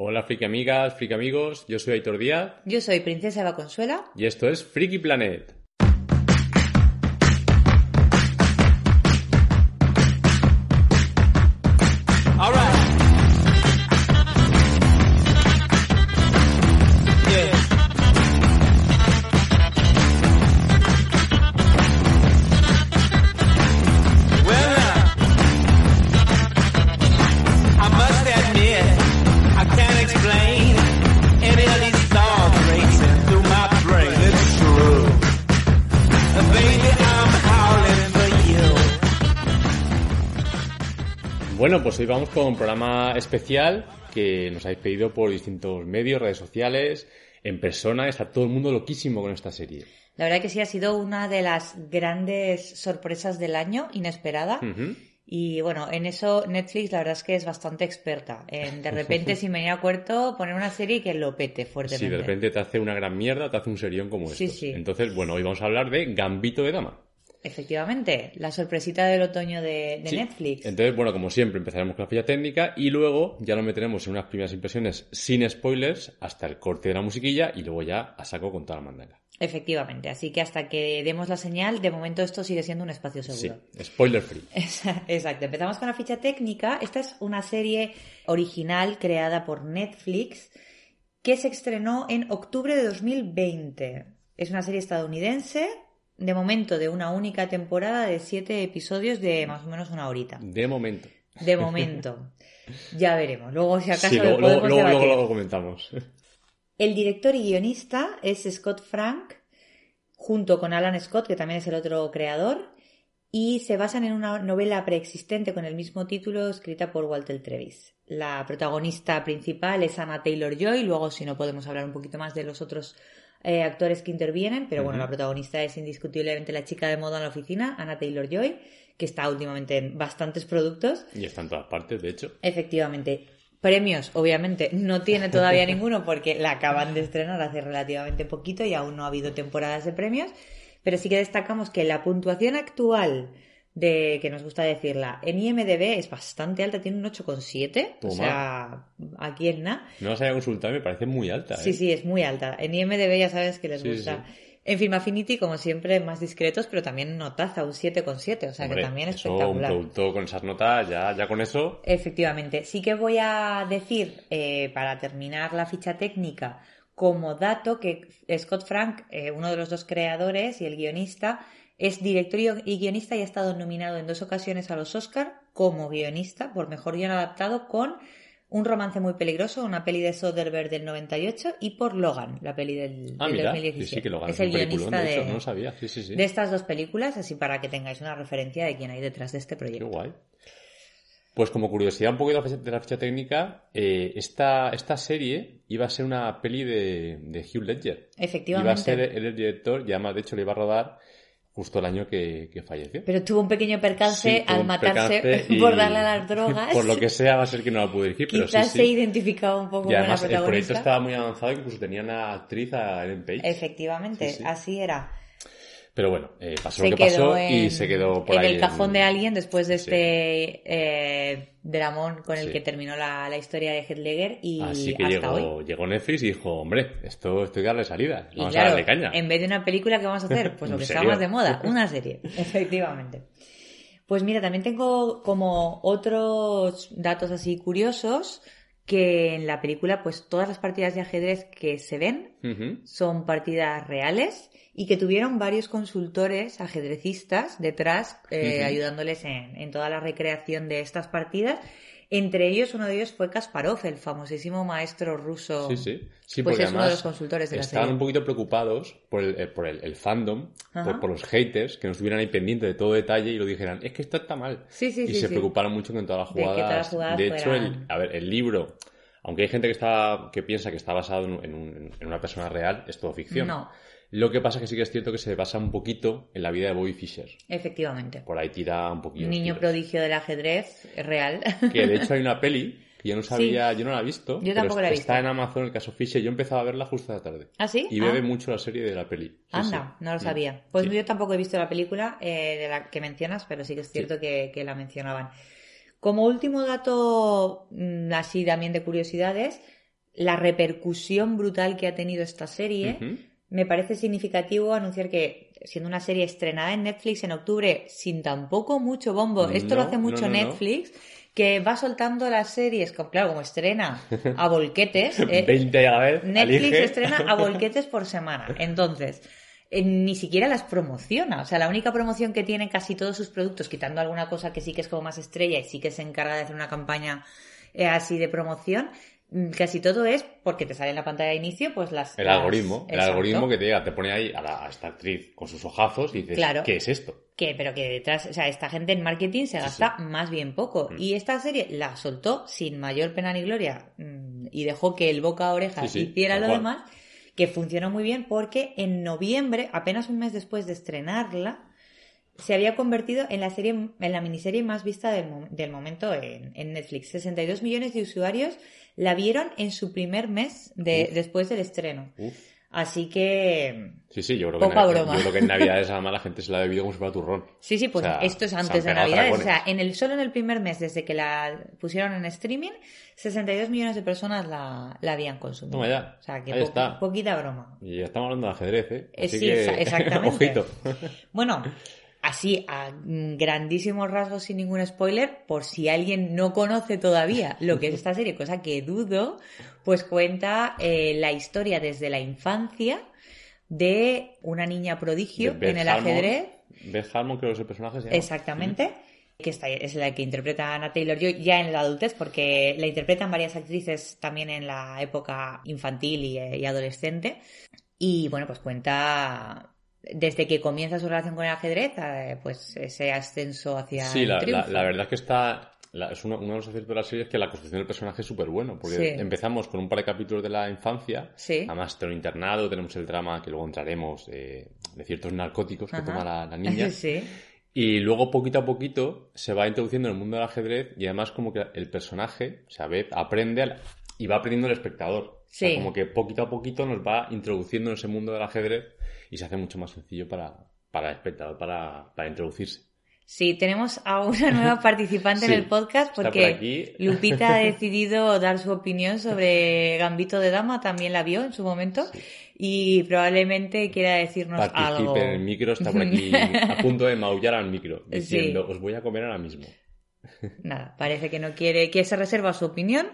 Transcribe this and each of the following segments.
Hola, friki amigas, friki amigos. Yo soy Aitor Díaz. Yo soy Princesa Eva Consuela. Y esto es Friki Planet. Pues hoy vamos con un programa especial que nos habéis pedido por distintos medios, redes sociales, en persona. Está todo el mundo loquísimo con esta serie. La verdad que sí ha sido una de las grandes sorpresas del año, inesperada. Y bueno, en eso Netflix la verdad es que es bastante experta. En de repente, sin venir a cuarto, poner una serie que lo pete fuertemente. Sí, de repente te hace una gran mierda, te hace un serión como este. Sí, sí. Entonces, bueno, hoy vamos a hablar de Gambito de Dama. Efectivamente, la sorpresita del otoño de, Sí. Netflix. Entonces, bueno, como siempre, empezaremos con la ficha técnica y luego ya lo meteremos en unas primeras impresiones sin spoilers hasta el corte de la musiquilla y luego ya a saco con toda la mandanga. Efectivamente, así que hasta que demos la señal, de momento esto sigue siendo un espacio Sí, seguro. spoiler free. Exacto, empezamos con la ficha técnica. Esta es una serie original creada por Netflix que se estrenó en octubre de 2020. Es una serie estadounidense, de momento de una única temporada de siete episodios de más o menos una horita. De momento. De momento. ya veremos. Luego, si acaso, Sí, lo luego lo comentamos. El director y guionista es Scott Frank, junto con Alan Scott, que también es el otro creador, y se basan en una novela preexistente con el mismo título escrita por Walter Trevis. La protagonista principal es Anna Taylor Joy, luego si no podemos hablar un poquito más de los otros eh, actores que intervienen, pero bueno, la protagonista es indiscutiblemente la chica de moda en la oficina, Anna Taylor Joy, que está últimamente en bastantes productos. Y está en todas partes, de hecho. Efectivamente. Premios, obviamente, no tiene todavía ninguno porque la acaban de estrenar hace relativamente poquito y aún no ha habido temporadas de premios, pero sí que destacamos que la puntuación actual de, que nos gusta decirla, en IMDB es bastante alta, tiene un 8,7, o sea, aquí en nada. No las haya consultado, me parece muy alta. Sí, ¿eh? sí, es muy alta. En IMDB ya sabes que les Sí, gusta. sí. En Film Affinity, como siempre, más discretos, pero también notaza, un 7,7, o sea Hombre, que también un espectacular. producto con esas notas, ya, ya con eso. Efectivamente. Sí que voy a decir, eh, para terminar la ficha técnica, como dato que Scott Frank, eh, uno de los dos creadores y el guionista, es director y guionista y ha estado nominado en dos ocasiones a los Oscar como guionista por mejor guion adaptado con Un romance muy peligroso, una peli de Soderbergh del 98 y por Logan, la peli del, Ah, del mira, 2017. sí, sí, que lo ganas es el guionista de hecho, de, no lo sabía. Sí, sí, sí. de estas dos películas, así para que tengáis una referencia de quién hay detrás de este Qué proyecto. guay. Pues como curiosidad un poco de la ficha, técnica, eh, esta, esta serie iba a ser una peli de, de Hugh Ledger. Efectivamente. Iba a ser él el director y además de hecho le iba a rodar justo el año que, que falleció. Pero tuvo un pequeño percance Sí, al matarse percance por darle a las drogas. Por lo que sea va a ser que no la pude dirigir, pero Quizás sí, se sí. identificaba un poco Y además con la el proyecto estaba muy avanzado, incluso tenía una actriz a Ellen Page. Efectivamente, Sí, sí. así era. Pero bueno, eh, pasó Se lo que pasó en, y se quedó por en ahí. el cajón de alguien después de Sí. este eh, dramón con el Sí. que terminó la, la historia de Heath Ledger y Así que hasta hoy. llegó, llegó Netflix y dijo, hombre, esto, esto hay que darle salida. Vamos claro, a darle caña. en vez de una película, ¿qué vamos a hacer? Pues lo ¿En que está más de moda, una serie, efectivamente. Pues mira, también tengo como otros datos así curiosos que en la película, pues todas las partidas de ajedrez que se ven son partidas reales y que tuvieron varios consultores ajedrecistas detrás eh, ayudándoles en, en toda la recreación de estas partidas. Entre ellos, uno de ellos fue Kasparov, el famosísimo maestro ruso. Sí, sí. Sí, Pues es uno de los consultores de la estaban serie. un poquito preocupados por el, eh, por el, el fandom, por, por los haters, que no estuvieran ahí pendientes de todo detalle y lo dijeran, es que esto está mal. Sí, sí, y sí, se preocuparon mucho en todas las De que todas jugadas... las jugadas de hecho, el, a ver, el libro Aunque hay gente que está que piensa que está basado en, en un- en una persona real, es todo ficción. No, Lo que pasa es que sí que es cierto que se basa un poquito en la vida de Bobby Fischer. efectivamente. Por ahí tira un poquillo. los Niño tiros. prodigio del ajedrez real. Que de hecho hay una peli que yo no sabía, yo no la he visto. Yo pero tampoco la he Está visto. en Amazon el caso Fisher. Yo empezaba a verla justo esta tarde. ¿Ah, sí? Y Ah. bebe mucho la serie de la peli. Sí, Anda, sí. no lo Mm. sabía. Pues yo tampoco he visto la película eh, de la que mencionas, pero sí que es cierto que, que la mencionaban. Como último dato, mm, así también de curiosidades, la repercusión brutal que ha tenido esta serie. Me parece significativo anunciar que, siendo una serie estrenada en Netflix en octubre, sin tampoco mucho bombo, esto lo hace mucho no, no. Netflix, que va soltando las series, como, claro, como estrena a volquetes. eh, 20 a la vez. Netflix elige. estrena a volquetes por semana. Entonces, eh, ni siquiera las promociona. O sea, la única promoción que tienen casi todos sus productos, quitando alguna cosa que sí que es como más estrella y sí que se encarga de hacer una campaña eh, así de promoción, casi todo es porque te sale en la pantalla de inicio, pues las. El las- algoritmo. El Exacto. algoritmo que te llega, te pone ahí a, la- a esta actriz con sus ojazos y dices, Claro. ¿qué es esto? Que, pero que detrás, o sea, esta gente en marketing se gasta más bien poco. Mm. Y esta serie la soltó sin mayor pena ni gloria mm, y dejó que el boca a oreja Sí, hiciera lo demás, que funcionó muy bien porque en noviembre, apenas un mes después de estrenarla, se había convertido en la serie, en la miniserie más vista del, del momento en, en Netflix. 62 millones de usuarios la vieron en su primer mes de, después del estreno. Uf. Así que Sí, sí, yo creo, que Poca broma. yo creo que en Navidades además la gente se la ha bebido como si fuera turrón. Sí, sí, pues O sea, esto es antes de pegado Navidad. O sea, en el, solo en el primer mes, desde que la pusieron en streaming, 62 millones de personas la, la habían consumido. Toma ya. O sea, que Ahí po- está. poquita broma. Y ya estamos hablando de ajedrez, ¿eh? Eh, Así sí, que, exactamente. Ojito. Bueno, así, a mm, grandísimos rasgos, sin ningún spoiler, por si alguien no conoce todavía lo que es esta serie, cosa que dudo, pues cuenta eh, la historia desde la infancia de una niña prodigio en el Harmon. ajedrez. Beth Harmon creo que es el personaje. se llama. Exactamente. Que esta es la que interpreta a Anna Taylor-Joy ya en la adultez, porque la interpretan varias actrices también en la época infantil y, eh, y adolescente. Y bueno, pues cuenta desde que comienza su relación con el ajedrez, eh, pues ese ascenso hacia Sí, el la, la, verdad es que está. la- es uno, uno de los aciertos de la serie es que la construcción del personaje es súper bueno. Porque Sí. empezamos con un par de capítulos de la infancia. Sí. Además, tenemos internado, tenemos el drama que luego entraremos eh, de ciertos narcóticos que Ajá. toma la, niña. sí. Y luego, poquito a poquito, se va introduciendo en el mundo del ajedrez y además como que el personaje, o sea, Beth, aprende y va aprendiendo el espectador. O sea, como que poquito a poquito nos va introduciendo en ese mundo del ajedrez y se hace mucho más sencillo para, para el espectador, para, para introducirse. Sí, tenemos a una nueva participante Sí, en el podcast porque por. Lupita ha decidido dar su opinión sobre Gambito de Dama, también la vio en su momento y probablemente quiera decirnos algo. Participe en el micro, está por aquí a punto de maullar al micro, Sí. diciendo, os voy a comer ahora mismo. Nada, parece que no quiere, que se reserva su opinión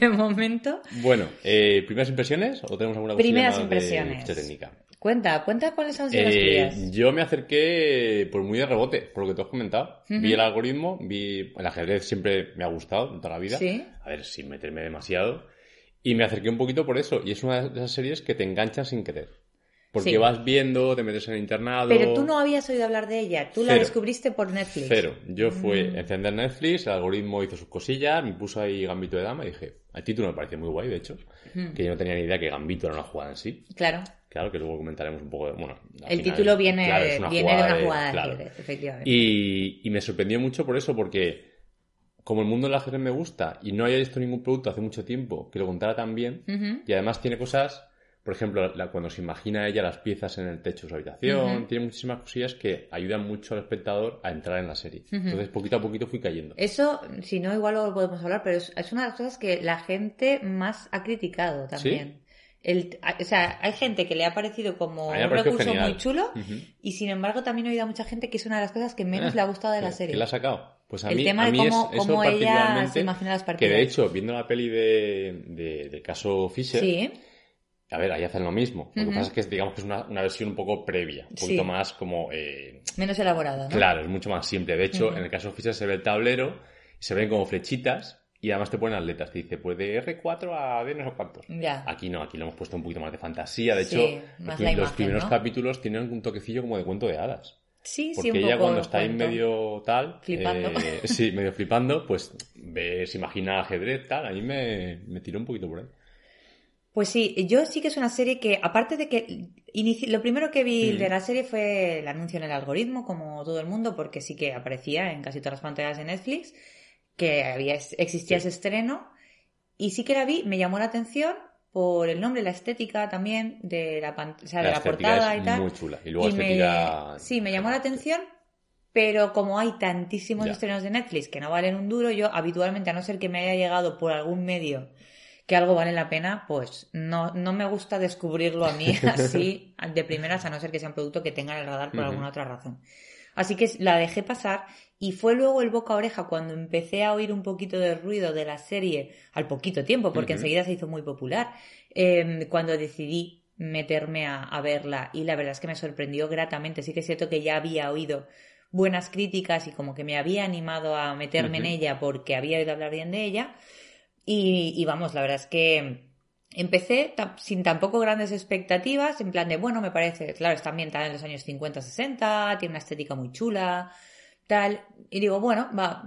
de momento. Bueno, eh, ¿primeras impresiones o tenemos alguna Primeras impresiones. de técnica? Cuenta, cuenta cuáles han sido las Eh, tuyas. yo me acerqué por muy de rebote, por lo que tú has comentado. Ujú. Vi el algoritmo, vi el ajedrez siempre me ha gustado toda la vida. Sí. A ver, sin meterme demasiado. Y me acerqué un poquito por eso. Y es una de esas series que te enganchan sin querer. Porque Sí. vas viendo, te metes en el internado. Pero tú no habías oído hablar de ella, tú la Cero. descubriste por Netflix. Cero. Yo fue Mm. encender Netflix, el algoritmo hizo sus cosillas, me puso ahí Gambito de Dama y dije, el título me pareció muy guay, de hecho, Mm. que yo no tenía ni idea que Gambito era una jugada en sí. Claro, Claro, que luego comentaremos un poco de... Bueno, el final título viene, claro, viene de una jugada de claro. ajedrez, efectivamente. Y, y me sorprendió mucho por eso, porque como el mundo del ajedrez me gusta y no había visto ningún producto hace mucho tiempo que lo contara tan bien, y además tiene cosas, por ejemplo, la- cuando se imagina ella las piezas en el techo de su habitación, tiene muchísimas cosillas que ayudan mucho al espectador a entrar en la serie. Entonces, poquito a poquito fui cayendo. Eso, si no, igual lo podemos hablar, pero es, es una de las cosas que la gente más ha criticado también. El, o sea, hay gente que le ha parecido como un recurso genial. muy chulo y sin embargo también he oído a mucha gente que es una de las cosas que menos Ah, le ha gustado de la ¿Qué- serie. ¿Quién la ha sacado? Pues a El mí, tema a de mí cómo- es, cómo ella se imagina las Que partidas. de hecho, viendo la peli de, de- del caso Fisher, Sí, a ver, ahí hacen lo mismo. Lo que pasa es que digamos que es una, una versión un poco previa, un poquito Sí. más como... eh, menos elaborada, ¿no? Claro, es mucho más simple. De hecho, en el caso Fisher se ve el tablero, se ven como flechitas y además te ponen atletas. Te dice, pues de R4 a D no sé cuántos. Ya. Aquí no, aquí lo hemos puesto un poquito más de fantasía. De Sí, hecho, los, imagen, primeros ¿no? capítulos tienen un toquecillo como de cuento de hadas. Sí, Porque sí, un ella poco cuando está ahí cuento. medio tal, Flipando. eh, sí, medio flipando, pues ve, se imagina ajedrez, tal, a mí me, me tiró un poquito por ahí. Pues sí, yo sí que es una serie que, aparte de que inici- lo primero que vi Mm. de la serie fue el anuncio en el algoritmo, como todo el mundo, porque sí que aparecía en casi todas las pantallas de Netflix, que había, existía Sí. ese estreno, y sí que la vi, me llamó la atención por el nombre, la estética también de la, o sea, de la portada es y tal. muy chula. Y luego Y me- estética... Sí, me llamó la atención, pero como hay tantísimos Ya. estrenos de Netflix que no valen un duro, yo habitualmente, a no ser que me haya llegado por algún medio que algo vale la pena, pues no, no me gusta descubrirlo a mí así de primeras, a no ser que sea un producto que tenga en el radar por alguna otra razón. Así que la dejé pasar y fue luego el boca a oreja cuando empecé a oír un poquito de ruido de la serie al poquito tiempo, porque enseguida se hizo muy popular, eh, cuando decidí meterme a, a verla y la verdad es que me sorprendió gratamente. Sí que es cierto que ya había oído buenas críticas y como que me había animado a meterme en ella porque había oído hablar bien de ella. Y, y vamos, la verdad es que empecé sin tampoco grandes expectativas, en plan de, bueno, me parece, claro, está ambientada en los años 50-60, tiene una estética muy chula, tal. Y digo, bueno, va,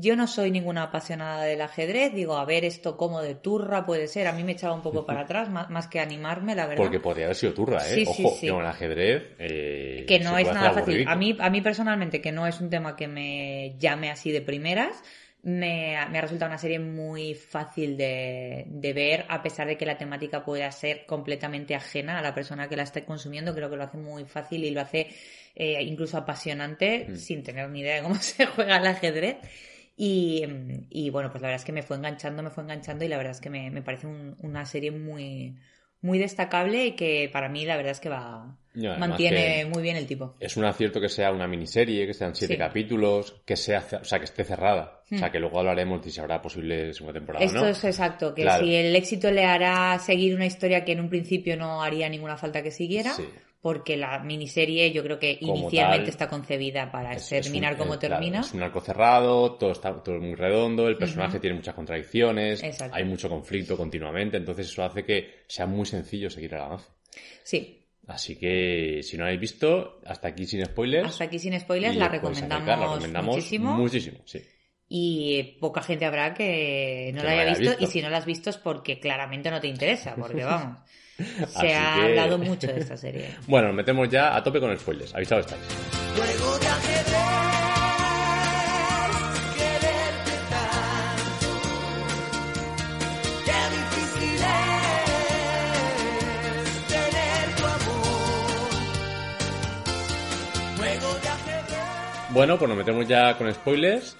yo no soy ninguna apasionada del ajedrez, digo, a ver esto como de turra puede ser, a mí me echaba un poco para atrás, más, más que animarme, la verdad. Porque podría haber sido turra, ¿eh? Sí, Ojo, sí. con el ajedrez... eh, que no es nada fácil. A mí, a mí personalmente, que no es un tema que me llame así de primeras, me, ha- me ha resultado una serie muy fácil de, de ver, a pesar de que la temática pueda ser completamente ajena a la persona que la esté consumiendo. Creo que lo hace muy fácil y lo hace eh, incluso apasionante, Mm. sin tener ni idea de cómo se juega el ajedrez. Y, y, bueno, pues la verdad es que me fue enganchando, me fue enganchando y la verdad es que me, me parece un- una serie muy, muy destacable y que para mí la verdad es que va mantiene que muy bien el tipo. Es un acierto que sea una miniserie, que sean siete Sí. capítulos, que sea, o sea, que esté cerrada. O sea, Hmm. que luego hablaremos de si habrá posible segunda temporada Esto no. es exacto, que Claro. si el éxito le hará seguir una historia que en un principio no haría ninguna falta que siguiera, Sí. Porque la miniserie yo creo que Como inicialmente tal, está concebida para Es- es terminar un- como eh, claro, termina. es un arco cerrado, todo está todo muy redondo, el personaje tiene muchas contradicciones, Exacto. hay mucho conflicto continuamente, entonces eso hace que sea muy sencillo seguir el avance. Sí, Así que si no la habéis visto, hasta aquí sin spoilers. hasta aquí sin spoilers la recomendamos, acercar, la recomendamos muchísimo. Muchísimo, sí. Y poca gente habrá que no Que la haya haya visto, visto. y si no la has visto es porque claramente no te interesa, porque vamos, Así se ha que- hablado mucho de esta serie. Bueno, nos metemos ya a tope con spoilers. Avisado estáis. Juego de ajedrez, quererte tanto. Qué difícil es tener tu amor. Juego de ajedrez. Bueno, pues nos metemos ya con spoilers,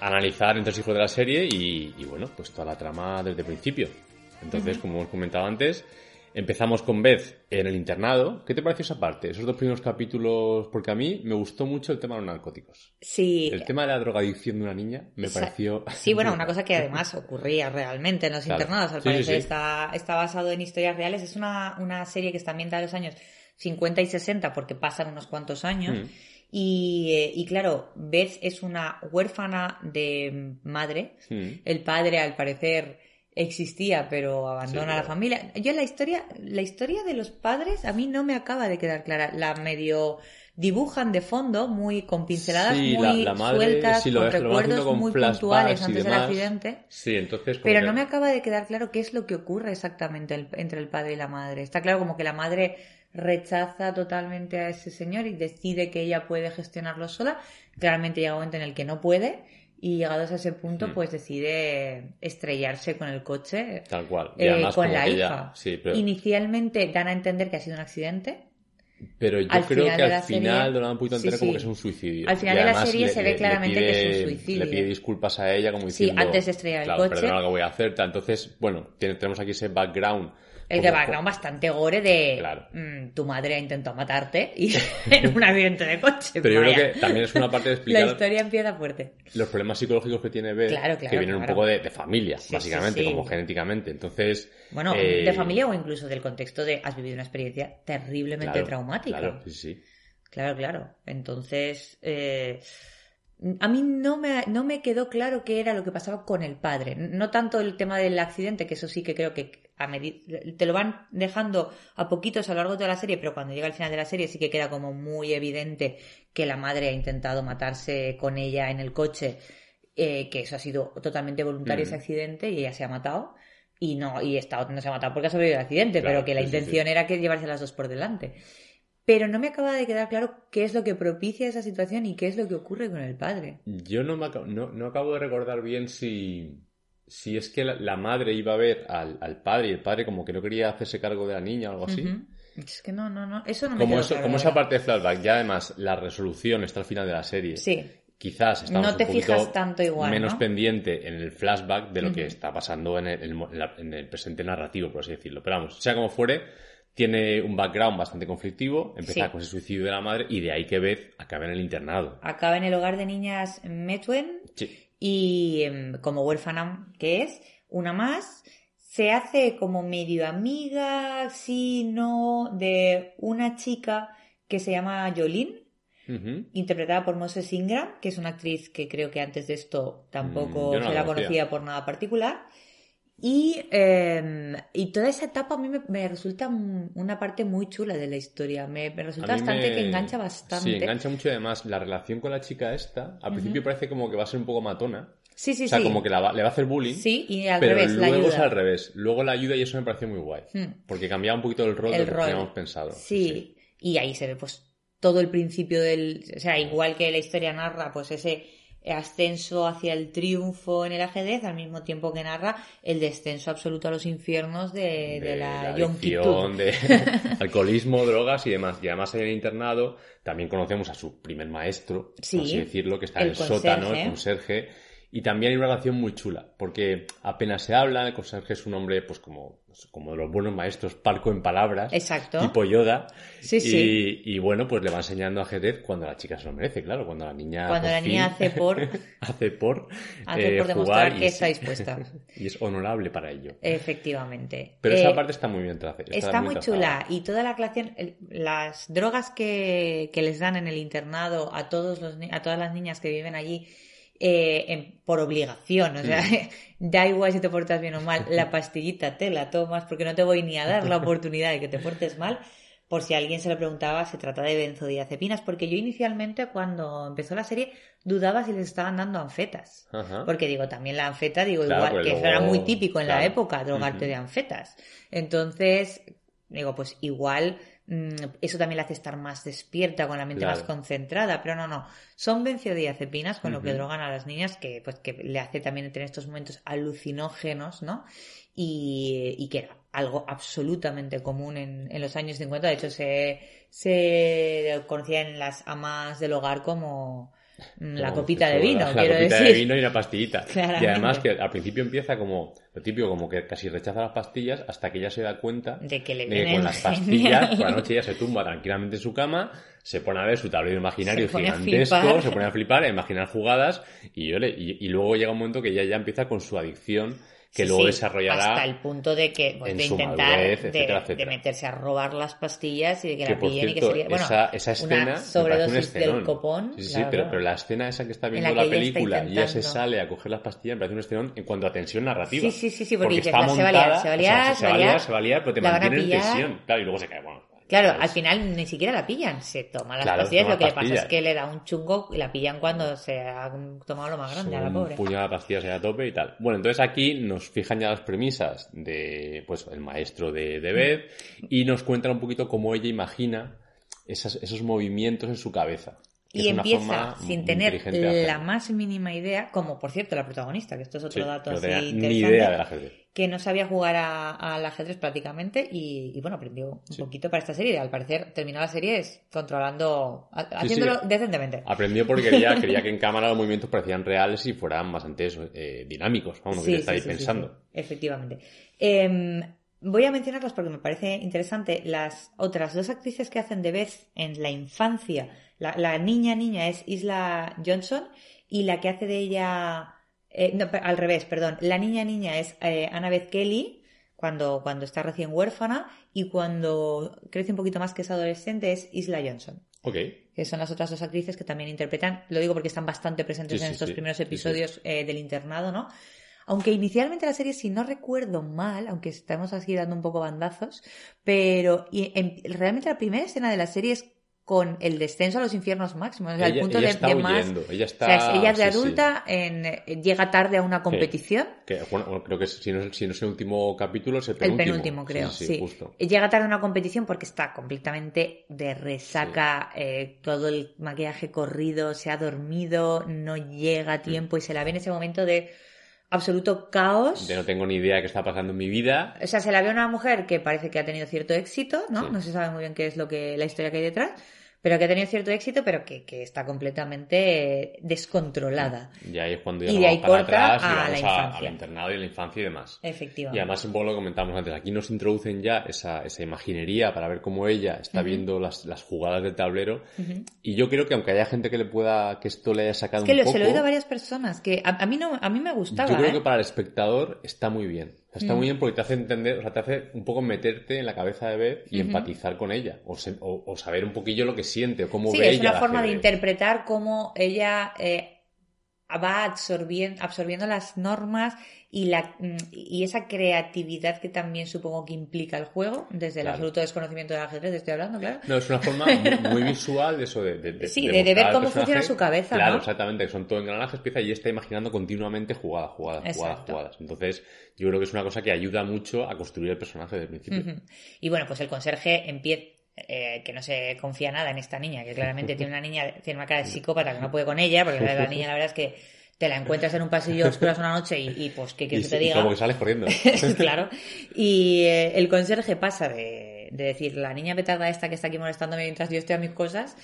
analizar entre hijos de la serie y, y bueno, pues toda la trama desde el principio. Entonces, como hemos comentado antes, empezamos con Beth en el internado. ¿Qué te pareció esa parte? Esos dos primeros capítulos, porque a mí me gustó mucho el tema de los narcóticos. Sí, El tema de la drogadicción de una niña me pareció... Sí, bueno, una cosa que además ocurría realmente en los Claro. internados, al Sí, sí, parecer sí. Está, está basado en historias reales. Es una, una serie que está ambientada en los años 50 y 60 porque pasan unos cuantos años. Mm. Y, eh, y claro, Beth es una huérfana de madre. Mm. El padre, al parecer, existía, pero abandona Sí, a la familia. Yo la historia, la historia de los padres a mí no me acaba de quedar clara. La medio dibujan de fondo, muy con pinceladas Sí, muy la, la madre sueltas, sí, lo, con recuerdos con muy puntuales antes del accidente. Sí, entonces... Pero que- no me acaba de quedar claro qué es lo que ocurre exactamente el- entre el padre y la madre. Está claro como que la madre rechaza totalmente a ese señor y decide que ella puede gestionarlo sola. Claramente llega un momento en el que no puede y llegados a ese punto Hmm. pues decide estrellarse con el coche Tal cual. Y eh, con la hija. sí, pero, Inicialmente dan a entender que ha sido un accidente. pero yo al creo que al final poquito Sí, entera como sí. que es un suicidio. Al final Y de la serie se ve claramente que es un suicidio. Le pide disculpas a ella como Sí, diciendo... antes de estrellar el claro, coche. perdona lo que voy a hacer. Entonces, bueno, tenemos aquí ese background. El de background bastante gore de Claro. mm, tu madre ha intentado matarte y en un accidente de coche. Pero yo creo que también es una parte de La explicar historia empieza fuerte. los problemas psicológicos que tiene Beth, Claro, claro, que vienen un poco de, de familia, Sí, básicamente, sí, sí. como genéticamente. Entonces... Bueno, eh, de familia o incluso del contexto de has vivido una experiencia terriblemente traumática. Claro, sí, sí. Claro, claro. Entonces, eh, a mí no me, no me quedó claro qué era lo que pasaba con el padre. No tanto el tema del accidente, que eso sí que creo que a te lo van dejando a poquitos a lo largo de toda la serie, pero cuando llega al final de la serie sí que queda como muy evidente que la madre ha intentado matarse con ella en el coche, eh, que eso ha sido totalmente voluntario Mm. ese accidente y ella se ha matado. Y no, y esta otra no se ha matado porque ha sobrevivido al accidente, Claro, pero que la sí, sí, intención era que llevarse las dos por delante. Pero no me acaba de quedar claro qué es lo que propicia esa situación y qué es lo que ocurre con el padre. Yo no, me acabo, no, no acabo de recordar bien si, si es que la, la madre iba a ver al, al padre y el padre como que no quería hacerse cargo de la niña o algo así. Es que no, no, no. Eso no me Como, eso, claro, como la esa parte de flashback, ya además la resolución está al final de la serie. Sí, Quizás estamos No te un fijas tanto igual, menos ¿no? pendiente en el flashback de lo que está pasando en el, en el- en la- en el presente narrativo, por así decirlo. Pero vamos, sea como fuere, tiene un background bastante conflictivo, empieza Sí. con ese suicidio de la madre y de ahí que Beth acaba en el internado. acaba en el hogar de niñas Metwen Sí. Y em, como huérfana que es, una más, se hace como medio amiga, sí, no, de una chica que se llama Jolene, interpretada por Moses Ingram, que es una actriz que creo que antes de esto tampoco Mm, no se la la conocía. conocía por nada particular. Y, eh, y toda esa etapa a mí me, me resulta un- una parte muy chula de la historia. Me, me resulta bastante me- que engancha bastante. Sí, engancha mucho además la relación con la chica esta, al principio parece como que va a ser un poco matona. Sí, sí, o sea, sí. como que la va- le va a hacer bullying. Sí, y al pero revés, la luego es ayuda. al revés. Luego la ayuda y eso me pareció muy guay. Hmm. Porque cambiaba un poquito el rol de lo que teníamos pensado. Sí, y ahí se ve pues todo el principio del... O sea, igual que la historia narra pues ese ascenso hacia el triunfo en el ajedrez, al mismo tiempo que narra el descenso absoluto a los infiernos de, de la, adicción, de alcoholismo, drogas y demás. Y además en el internado también conocemos a su primer maestro, Sí, por así decirlo, que está en el el sótano, el conserje. Y también hay una relación muy chula, porque apenas se habla, el conserje es un hombre, pues como, como de los buenos maestros, parco en palabras, Exacto. tipo Yoda. Sí, y, sí. y bueno, pues le va enseñando ajedrez cuando la chica se lo merece, claro, cuando la niña. Cuando la niña hace por- hace por. Hace eh, por demostrar que es- está dispuesta. y es honorable para ello. Efectivamente. Pero Eh, esa parte está muy bien trazada. Está muy chula y toda la creación, el- las drogas que, que les dan en el internado a todos los a todas las niñas que viven allí eh, en- por obligación, o sea, da igual si te portas bien o mal, la pastillita te la tomas porque no te voy ni a dar la oportunidad de que te portes mal. Por si alguien se lo preguntaba, se trata de benzodiazepinas, porque yo inicialmente cuando empezó la serie dudaba si les estaban dando anfetas. Ajá. Porque digo, también la anfeta, digo, Claro, igual, pues que eso era muy típico en la época, drogarte de anfetas. Entonces, digo, pues igual eso también le hace estar más despierta, con la mente Claro. más concentrada, pero no, no. Son benzodiazepinas con lo que drogan a las niñas, que pues que le hace también tener estos momentos alucinógenos, ¿no? Y, y que era algo absolutamente común en, en los años 50. De hecho, se, se conocía en las amas del hogar como mm, la Como copita de vino, la, quiero copita decir. de vino y una pastillita. Claramente. Y además que al principio empieza como lo típico, como que casi rechaza las pastillas hasta que ella se da cuenta De que le con vienen las genial. pastillas por la noche ella se tumba tranquilamente en su cama, se pone a ver su tablero imaginario Se gigantesco, se pone a flipar, a imaginar jugadas y, yo le- y, y luego llega un momento que ella ya empieza con su adicción que Sí, luego desarrollará hasta el punto de que pues, de intentar madurez, de- etcétera, de, etcétera. meterse a robar las pastillas y de que, que la pillen y que sería bueno esa, esa una escena me parece un sobredosis del copón Sí, sí, claro, pero, pero la escena esa que está En viendo la ella película y ella se sale a coger las pastillas me parece un escenón en cuanto a tensión narrativa. Sí, sí, sí, sí, porque dices, está "Va, se va a liar, montada, se va a o sea, liar, se va a liar, se va a liar, pero te mantiene en pillar". tensión. Claro, y luego se cae, bueno. Claro, al final ni siquiera la pillan, se toma las Claro, pastillas, toma lo que le pasa es que le da un chungo y la pillan cuando se ha tomado lo más grande a la pobre. puñado de pastillas a tope y tal. Bueno, entonces aquí nos fijan ya las premisas de, pues, el maestro de, de Beth y nos cuentan un poquito cómo ella imagina esas- esos movimientos en su cabeza. Y empieza sin tener la más mínima idea, como por cierto la protagonista, que esto es otro Sí, dato no así interesante. ni idea del ajedrez. que no sabía jugar a- al ajedrez prácticamente y, y, bueno, aprendió un Sí. poquito para esta serie. Al parecer terminó la serie es controlando, ha- haciéndolo decentemente. Aprendió porque quería, quería que en cámara los movimientos parecían reales y fueran bastante eh, dinámicos. Vamos, sí, pensando. efectivamente. Em, voy a mencionarlas porque me parece interesante. Las otras dos actrices que hacen de Beth en la infancia, la, la niña niña es Isla Johnson y la que hace de ella, eh, no, al revés, perdón, la niña niña es eh, Annabeth Kelly cuando, cuando está recién huérfana y cuando crece un poquito más que es adolescente es Isla Johnson. Ok. que son las otras dos actrices que también interpretan, lo digo porque están bastante presentes Sí, en sí, estos sí. primeros episodios eh, del internado, ¿no? Aunque inicialmente la serie, si no recuerdo mal, aunque estamos así dando un poco bandazos, pero y en- realmente la primera escena de la serie es con el descenso a los infiernos máximos, o sea, el punto ella de, está de más... ella O está... sea, es- ella es de sí, sí. adulta, en- llega tarde a una competición, Que, bueno, creo que si no, es- si no es el último capítulo, es el el penúltimo. penúltimo creo, Sí, justo. Llega tarde a una competición porque está completamente de resaca, eh, todo el maquillaje corrido, se ha dormido, no llega a tiempo y se la ve en ese momento de absoluto caos. De no tengo ni idea de qué está pasando en mi vida. O sea, se la ve a una mujer que parece que ha tenido cierto éxito, ¿no? Sí. No se sabe muy bien qué es lo que la historia que hay detrás, pero que ha tenido cierto éxito, pero que, que está completamente descontrolada. Y ahí es cuando ya Y de ahí para corta atrás y a vamos la a- infancia. al internado y a la infancia y demás. Y Efectivamente. además, un poco lo comentábamos antes, aquí nos introducen ya esa, esa imaginería para ver cómo ella está viendo las, las jugadas del tablero. Y yo creo que aunque haya gente que le pueda, que esto le haya sacado Es que un lo, poco, se lo he oído a varias personas, que a, a mí no, a mí me gustaba, yo creo ¿eh? que para el espectador está muy bien. O sea, está Mm. muy bien porque te hace entender, o sea, te hace un poco meterte en la cabeza de Beth y empatizar con ella. O, se- o- o saber un poquillo lo que siente o cómo Sí, ve es ella una el forma de interpretar cómo ella eh, va absorbiendo, absorbiendo las normas y, la, mm, y esa creatividad que también supongo que implica el juego, desde el Claro. absoluto desconocimiento del ajedrez, estoy hablando, claro. No, es una forma muy, visual de eso, de, de- de- Sí, de- de ver cómo funciona su cabeza, Claro, ¿no? exactamente, que son todo engranajes, pieza y está imaginando continuamente jugadas, jugadas, jugadas, Exacto. jugadas. Entonces, yo creo que es una cosa que ayuda mucho a construir el personaje desde el principio. Y bueno, pues el conserje empieza. Que no se confía nada en esta niña, que claramente tiene una niña, tiene una cara de psicópata que no puede con ella, porque la niña la verdad es que te la encuentras en un pasillo oscuro una noche y, y, pues, ¿qué Y, quieres que te diga? como que sales corriendo. claro. Y eh, el conserje pasa de, de decir, la niña petarda esta que está aquí molestándome mientras yo estoy a mis cosas,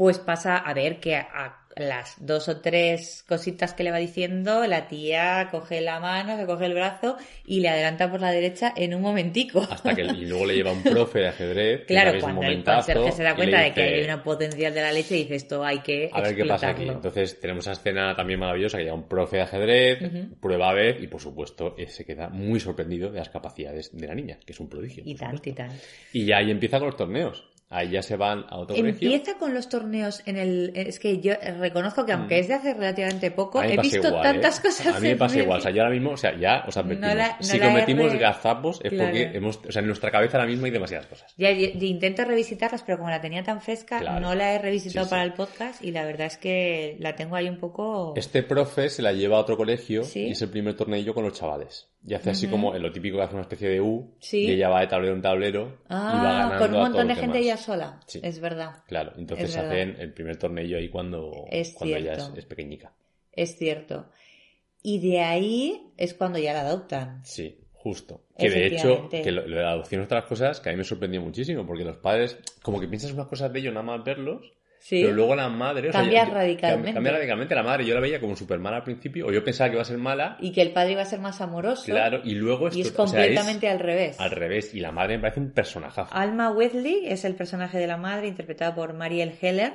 pues pasa a ver que a las dos o tres cositas que le va diciendo, la tía coge la mano, se coge el brazo y le adelanta por la derecha en un momentico. Hasta que y luego le lleva un profe de ajedrez. Claro, cuando el conserje se da cuenta de que hay una potencial de la leche y dice esto hay que A ver qué pasa aquí. Entonces tenemos esa escena también maravillosa que llega un profe de ajedrez, prueba a ver y por supuesto eh, se queda muy sorprendido de las capacidades de la niña, que es un prodigio. Y supuesto. y tanto. Y ya ahí empieza con los torneos. Ahí ya se van a otro colegio. Empieza con los torneos en el... Es que yo reconozco que aunque es de hace relativamente poco, Mm. A he visto igual, tantas ¿eh? cosas. A mí me pasa igual. O sea, yo ahora mismo, o sea, ya os advertimos. la- no si cometimos gazapos es porque hemos, o sea, en nuestra cabeza ahora mismo hay demasiadas cosas. Ya, ya- ya intento revisitarlas, pero como la tenía tan fresca, Claro. no la he revisitado Sí, sí. para el podcast y la verdad es que la tengo ahí un poco... Este profe se la lleva a otro colegio Sí. y es el primer torneo con los chavales. Y hace así como en lo típico que hace una especie de U. Y ella va de tablero en tablero y va Ah, ganando con un a montón todos de gente demás. Sola. Sí. Es verdad. Claro, entonces verdad. hacen el primer torneo ahí cuando, Es cuando ella es, pequeñica. Es cierto. Y de ahí es cuando ya la adoptan. Sí, justo. Que de hecho, que lo, lo de la adopción es otra cosas que a mí me sorprendió muchísimo, porque los padres, como que piensas unas cosas de ellos nada más verlos, Sí. pero luego la madre... o sea, Cambia radicalmente. Cambia radicalmente. La madre yo la veía como súper mala al principio, o yo pensaba que iba a ser mala, Y que el padre iba a ser más amoroso. claro, y luego Y es o sea, completamente al revés. al revés, y la madre me parece un personajazo. Alma Wesley es el personaje de la madre interpretada por Mariel Heller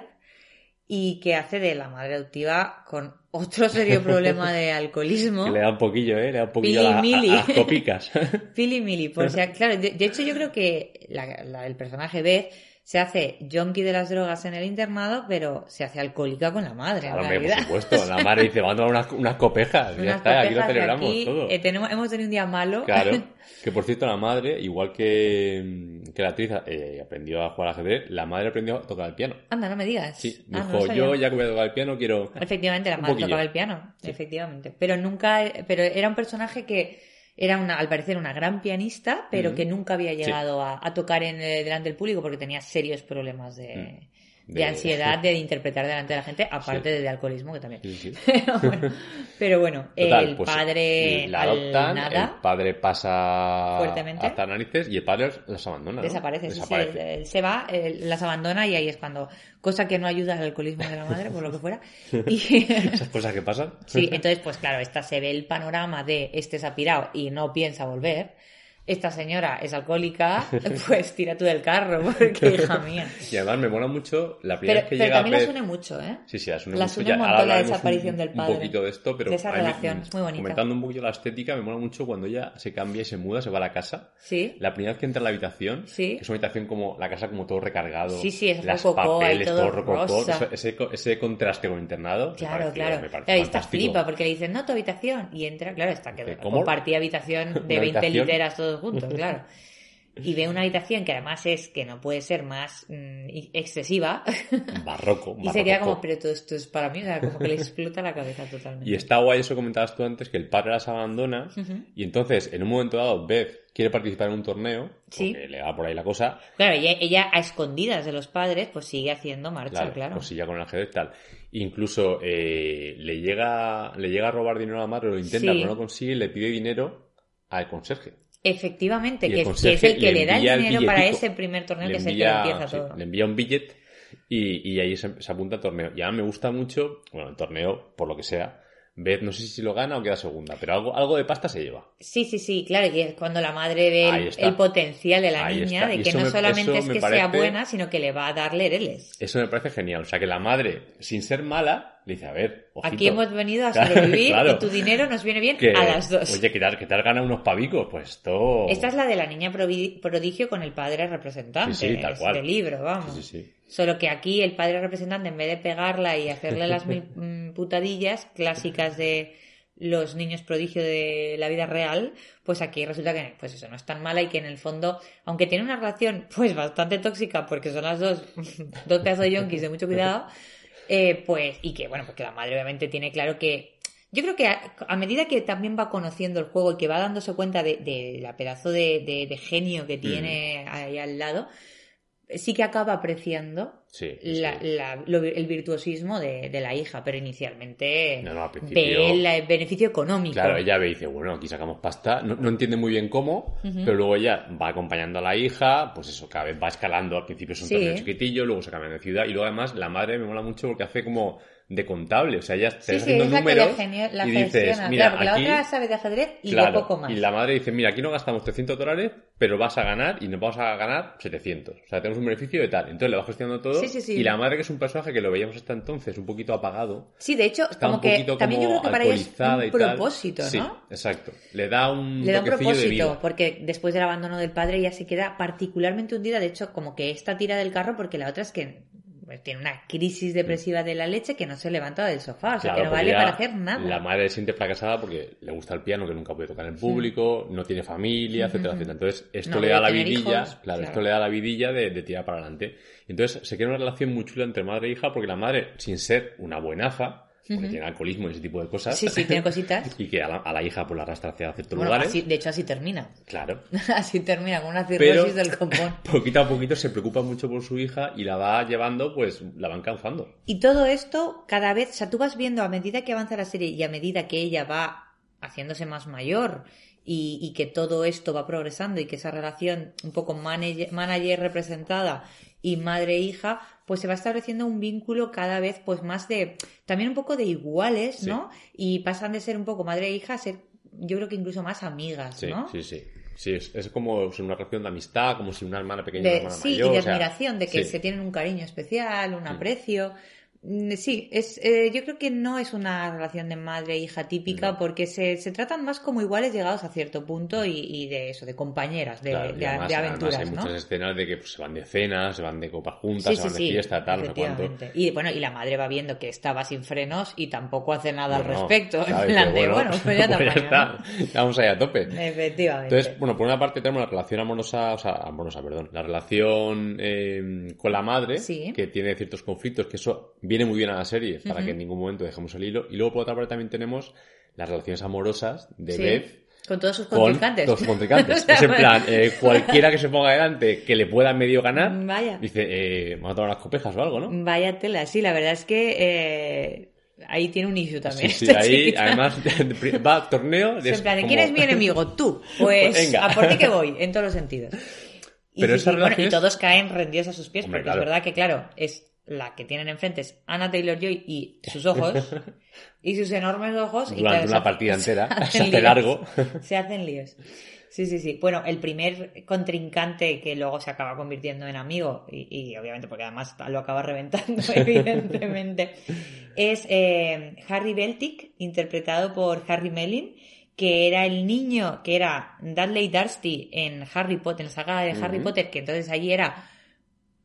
y que hace de la madre adoptiva con otro serio problema de alcoholismo. Que le da un poquillo, ¿eh? Le da un poquillo Pili a, a- mili. a las copicas. Pili Mili, por si a- claro, de, de hecho yo creo que la- la- el personaje Beth se hace junkie de las drogas en el internado, pero se hace alcohólica con la madre, Claro, en por supuesto. La madre dice, vamos a tomar unas, unas copejas. ya está, aquí lo celebramos aquí, todo. eh, tenemos, hemos tenido un día malo. Claro, que por cierto la madre, igual que, que la actriz eh, aprendió a jugar al ajedrez, la madre aprendió a tocar el piano. Anda, no me digas. Sí, Ah, dijo, yo ya que voy a tocar el piano quiero... Efectivamente, la madre tocaba el piano, Sí. efectivamente. Pero nunca, pero era un personaje que era una, al parecer una gran pianista, pero que nunca había llegado a, a tocar en, eh, delante del público porque tenía serios problemas de, Mm. De De- ansiedad de interpretar delante de la gente, aparte Sí. de alcoholismo que también. Sí, sí. Pero bueno, pero bueno, Total, el pues, padre la adoptan, nada el padre pasa Fuertemente. hasta narices y el padre las abandona, ¿no? desaparece, Desaparece. él se va, las abandona y ahí es cuando, cosa que no ayuda al alcoholismo de la madre, por lo que fuera. Y, Esas cosas que pasan. Sí, entonces, pues claro, esta se ve el panorama de este se ha pirado y no piensa volver. Esta señora es alcohólica, pues tira tú del carro, porque hija mía. Y además me mola mucho la primera Pero, vez que pero llega también las Beth- une mucho, ¿eh? Sí, sí, las une Las mucho. Ya, un montón la desaparición un, del un padre. poquito de esto, pero De esa a relación, es muy bonita. Comentando un poquito la estética, me mola mucho cuando ella se cambia y se muda, se va a la casa. Sí. La primera vez que entra a la habitación, Sí. es una habitación como la casa como todo recargado, Sí, sí, es las rococó, papeles, todo todo rococó, rosa. ese, ese contraste con internado, me Claro, pareció- claro. me parece Claro, flipa porque le dicen, no, tu habitación. Y entra, claro, está que compartía habitación de ¿Una 20 habitación? literas todos juntos, claro. Y ve una habitación que además es que no puede ser más mm, y- excesiva. Barroco, y se queda barroco. como, pero todo esto es para mí, o sea, como que le explota la cabeza totalmente. Y está guay eso que comentabas tú antes, que el padre las abandona y entonces en un momento dado Beth quiere participar en un torneo, Sí. porque le va por ahí la cosa, Claro, ella, ella a escondidas de los padres, pues sigue haciendo marcha, claro. Pues sí, ya con el ajedrez tal. Incluso eh, le llega le llega a robar dinero a la madre, lo intenta, Sí. pero no lo consigue y le pide dinero al conserje. Efectivamente, Y que, que es el que le, da el dinero para ese primer torneo, que es el que empieza sí, todo. le envía un billet y, y ahí se, se apunta al torneo. Ya me gusta mucho, bueno, el torneo, por lo que sea. Beth, no sé si lo gana o queda segunda, pero algo, algo de pasta se lleva. Sí, sí, sí, claro, y es cuando la madre ve el, potencial de la Ahí niña, está. de Y que no me- solamente es que sea buena, sino que le va a dar lereles. Eso me parece genial. O sea, que la madre, sin ser mala, le dice, a ver, ojito, Aquí hemos venido a sobrevivir claro. y tu dinero nos viene bien que, a las dos. Oye, que has- que te has ganado unos pavicos, pues esto... Esta es la de la niña prodigio con el padre representante. Sí, tal cual. libro, vamos. Sí, sí, sí. Solo que aquí el padre representante, en vez de pegarla y hacerle las mil mm, putadillas clásicas de los niños prodigio de la vida real, pues aquí resulta que pues eso no es tan mala y que en el fondo, aunque tiene una relación pues bastante tóxica porque son las dos, dos pedazos de yonkis de mucho cuidado, eh, pues, y que bueno, porque la madre obviamente tiene claro que yo creo que a, a medida que también va conociendo el juego y que va dándose cuenta de, de la pedazo de, de- de genio que tiene ahí al lado, sí que acaba apreciando Sí, sí, la- sí. la- lo- el virtuosismo de, de la hija, pero inicialmente No, no, ve el, el beneficio económico. Claro, ella ve y dice, bueno, aquí sacamos pasta. No, no entiende muy bien cómo, pero luego ella va acompañando a la hija, pues eso, cada vez va escalando. Al principio es un Sí. torneo chiquitillo, luego se cambia de ciudad. Y luego además la madre me mola mucho porque hace como de contable. O sea, ella te Sí, está sí, haciendo que números la, genio- la y dices, mira, claro, aquí... la otra sabe de ajedrez y Claro, de poco más. Y la madre dice, mira, aquí no gastamos 300 dólares, pero vas a ganar y nos vamos a ganar 700. O sea, tenemos un beneficio de tal. Entonces le va gestionando todo. Sí, sí, sí. Y la madre, que es un personaje que lo veíamos hasta entonces un poquito apagado, Sí, de hecho, está como un que también yo creo que para ella es un propósito, Sí, ¿no? exacto. Le da un Le da un de propósito, vida. porque después del abandono del padre ella se queda particularmente hundida. De hecho, como que esta tira del carro, porque la otra es que pues, tiene una crisis depresiva de la leche que no se levanta del sofá, o sea, Claro, que no vale para hacer nada. La madre se siente fracasada porque le gusta el piano que nunca puede tocar en público, no tiene familia, etcétera, etcétera. Entonces, esto No le da la vidilla, hijos, claro, claro. esto le da la vidilla de, de tirar para adelante. Entonces, se crea una relación muy chula entre madre e hija porque la madre, sin ser una buenaza, porque tiene alcoholismo y ese tipo de cosas, Sí, sí, tiene cositas. y que a la, a la hija pues la arrastra hacia ciertos Bueno, lugares, así- de hecho, así termina. claro. así termina, con una Pero cirrosis del copón. poquito a poquito se preocupa mucho por su hija y la va llevando, pues la van cansando. Y todo esto cada vez, o sea, tú vas viendo a medida que avanza la serie y a medida que ella va haciéndose más mayor y, y que todo esto va progresando y que esa relación un poco manager, manager representada y madre-hija, pues se va estableciendo un vínculo cada vez pues más de, también un poco de iguales, Sí. ¿no? Y pasan de ser un poco madre-hija a ser, yo creo que incluso más amigas, Sí, ¿no? sí, sí. Sí, es, es como si una relación de amistad, como si una hermana pequeña y una hermana sí, mayor. y de o sea, admiración, de que sí. se tienen un cariño especial, un aprecio. Mm, Sí, es, eh, yo creo que no es una relación de madre e hija típica No. porque se, se tratan más como iguales llegados a cierto punto y, y de eso, de compañeras, de, Claro, de- además, de además aventuras, hay ¿no? muchas escenas de que pues, se van de cenas, se van de copas juntas, Sí, se sí, van de sí, fiesta, tal, no sé cuánto. Y bueno, y la madre va viendo que estaba sin frenos y tampoco hace nada al respecto. en plan de, bueno, pues ya, apaño, está, vamos ahí a tope. Efectivamente. Entonces, bueno, por una parte tenemos la relación amorosa, o sea, amorosa, perdón, la relación eh, con la madre, que tiene ciertos conflictos, que eso viene muy bien a la serie, para que en ningún momento dejemos el hilo. Y luego, por otra parte, también tenemos las relaciones amorosas de Sí. Beth Con todos sus con contrincantes. O sea, es en plan, eh, cualquiera que se ponga delante que le pueda medio ganar, Vaya. dice, eh, vamos a tomar unas copejas o algo, ¿no? Vaya tela, sí, la verdad es que eh, ahí tiene un issue Sí, también. sí, esta ahí chiquita. además va torneo de En plan, como- ¿quién es mi enemigo? Tú. Pues Pues a por ti que voy, en todos los sentidos. Y, Pero sí, bueno, y todos caen rendidos a sus pies, Hombre, porque claro. es verdad que, claro, es la que tienen enfrente es Anna Taylor Joy y sus ojos, y sus enormes ojos. y Durante una partida entera, se hace largo. Se hacen líos. Sí, sí, sí. Bueno, el primer contrincante que luego se acaba convirtiendo en amigo, y, y obviamente porque además lo acaba reventando, evidentemente, es eh, Harry Beltic, interpretado por Harry Melling, que era el niño, que era Dudley Dursley en Harry Potter, en la saga de Harry. Potter, que entonces allí era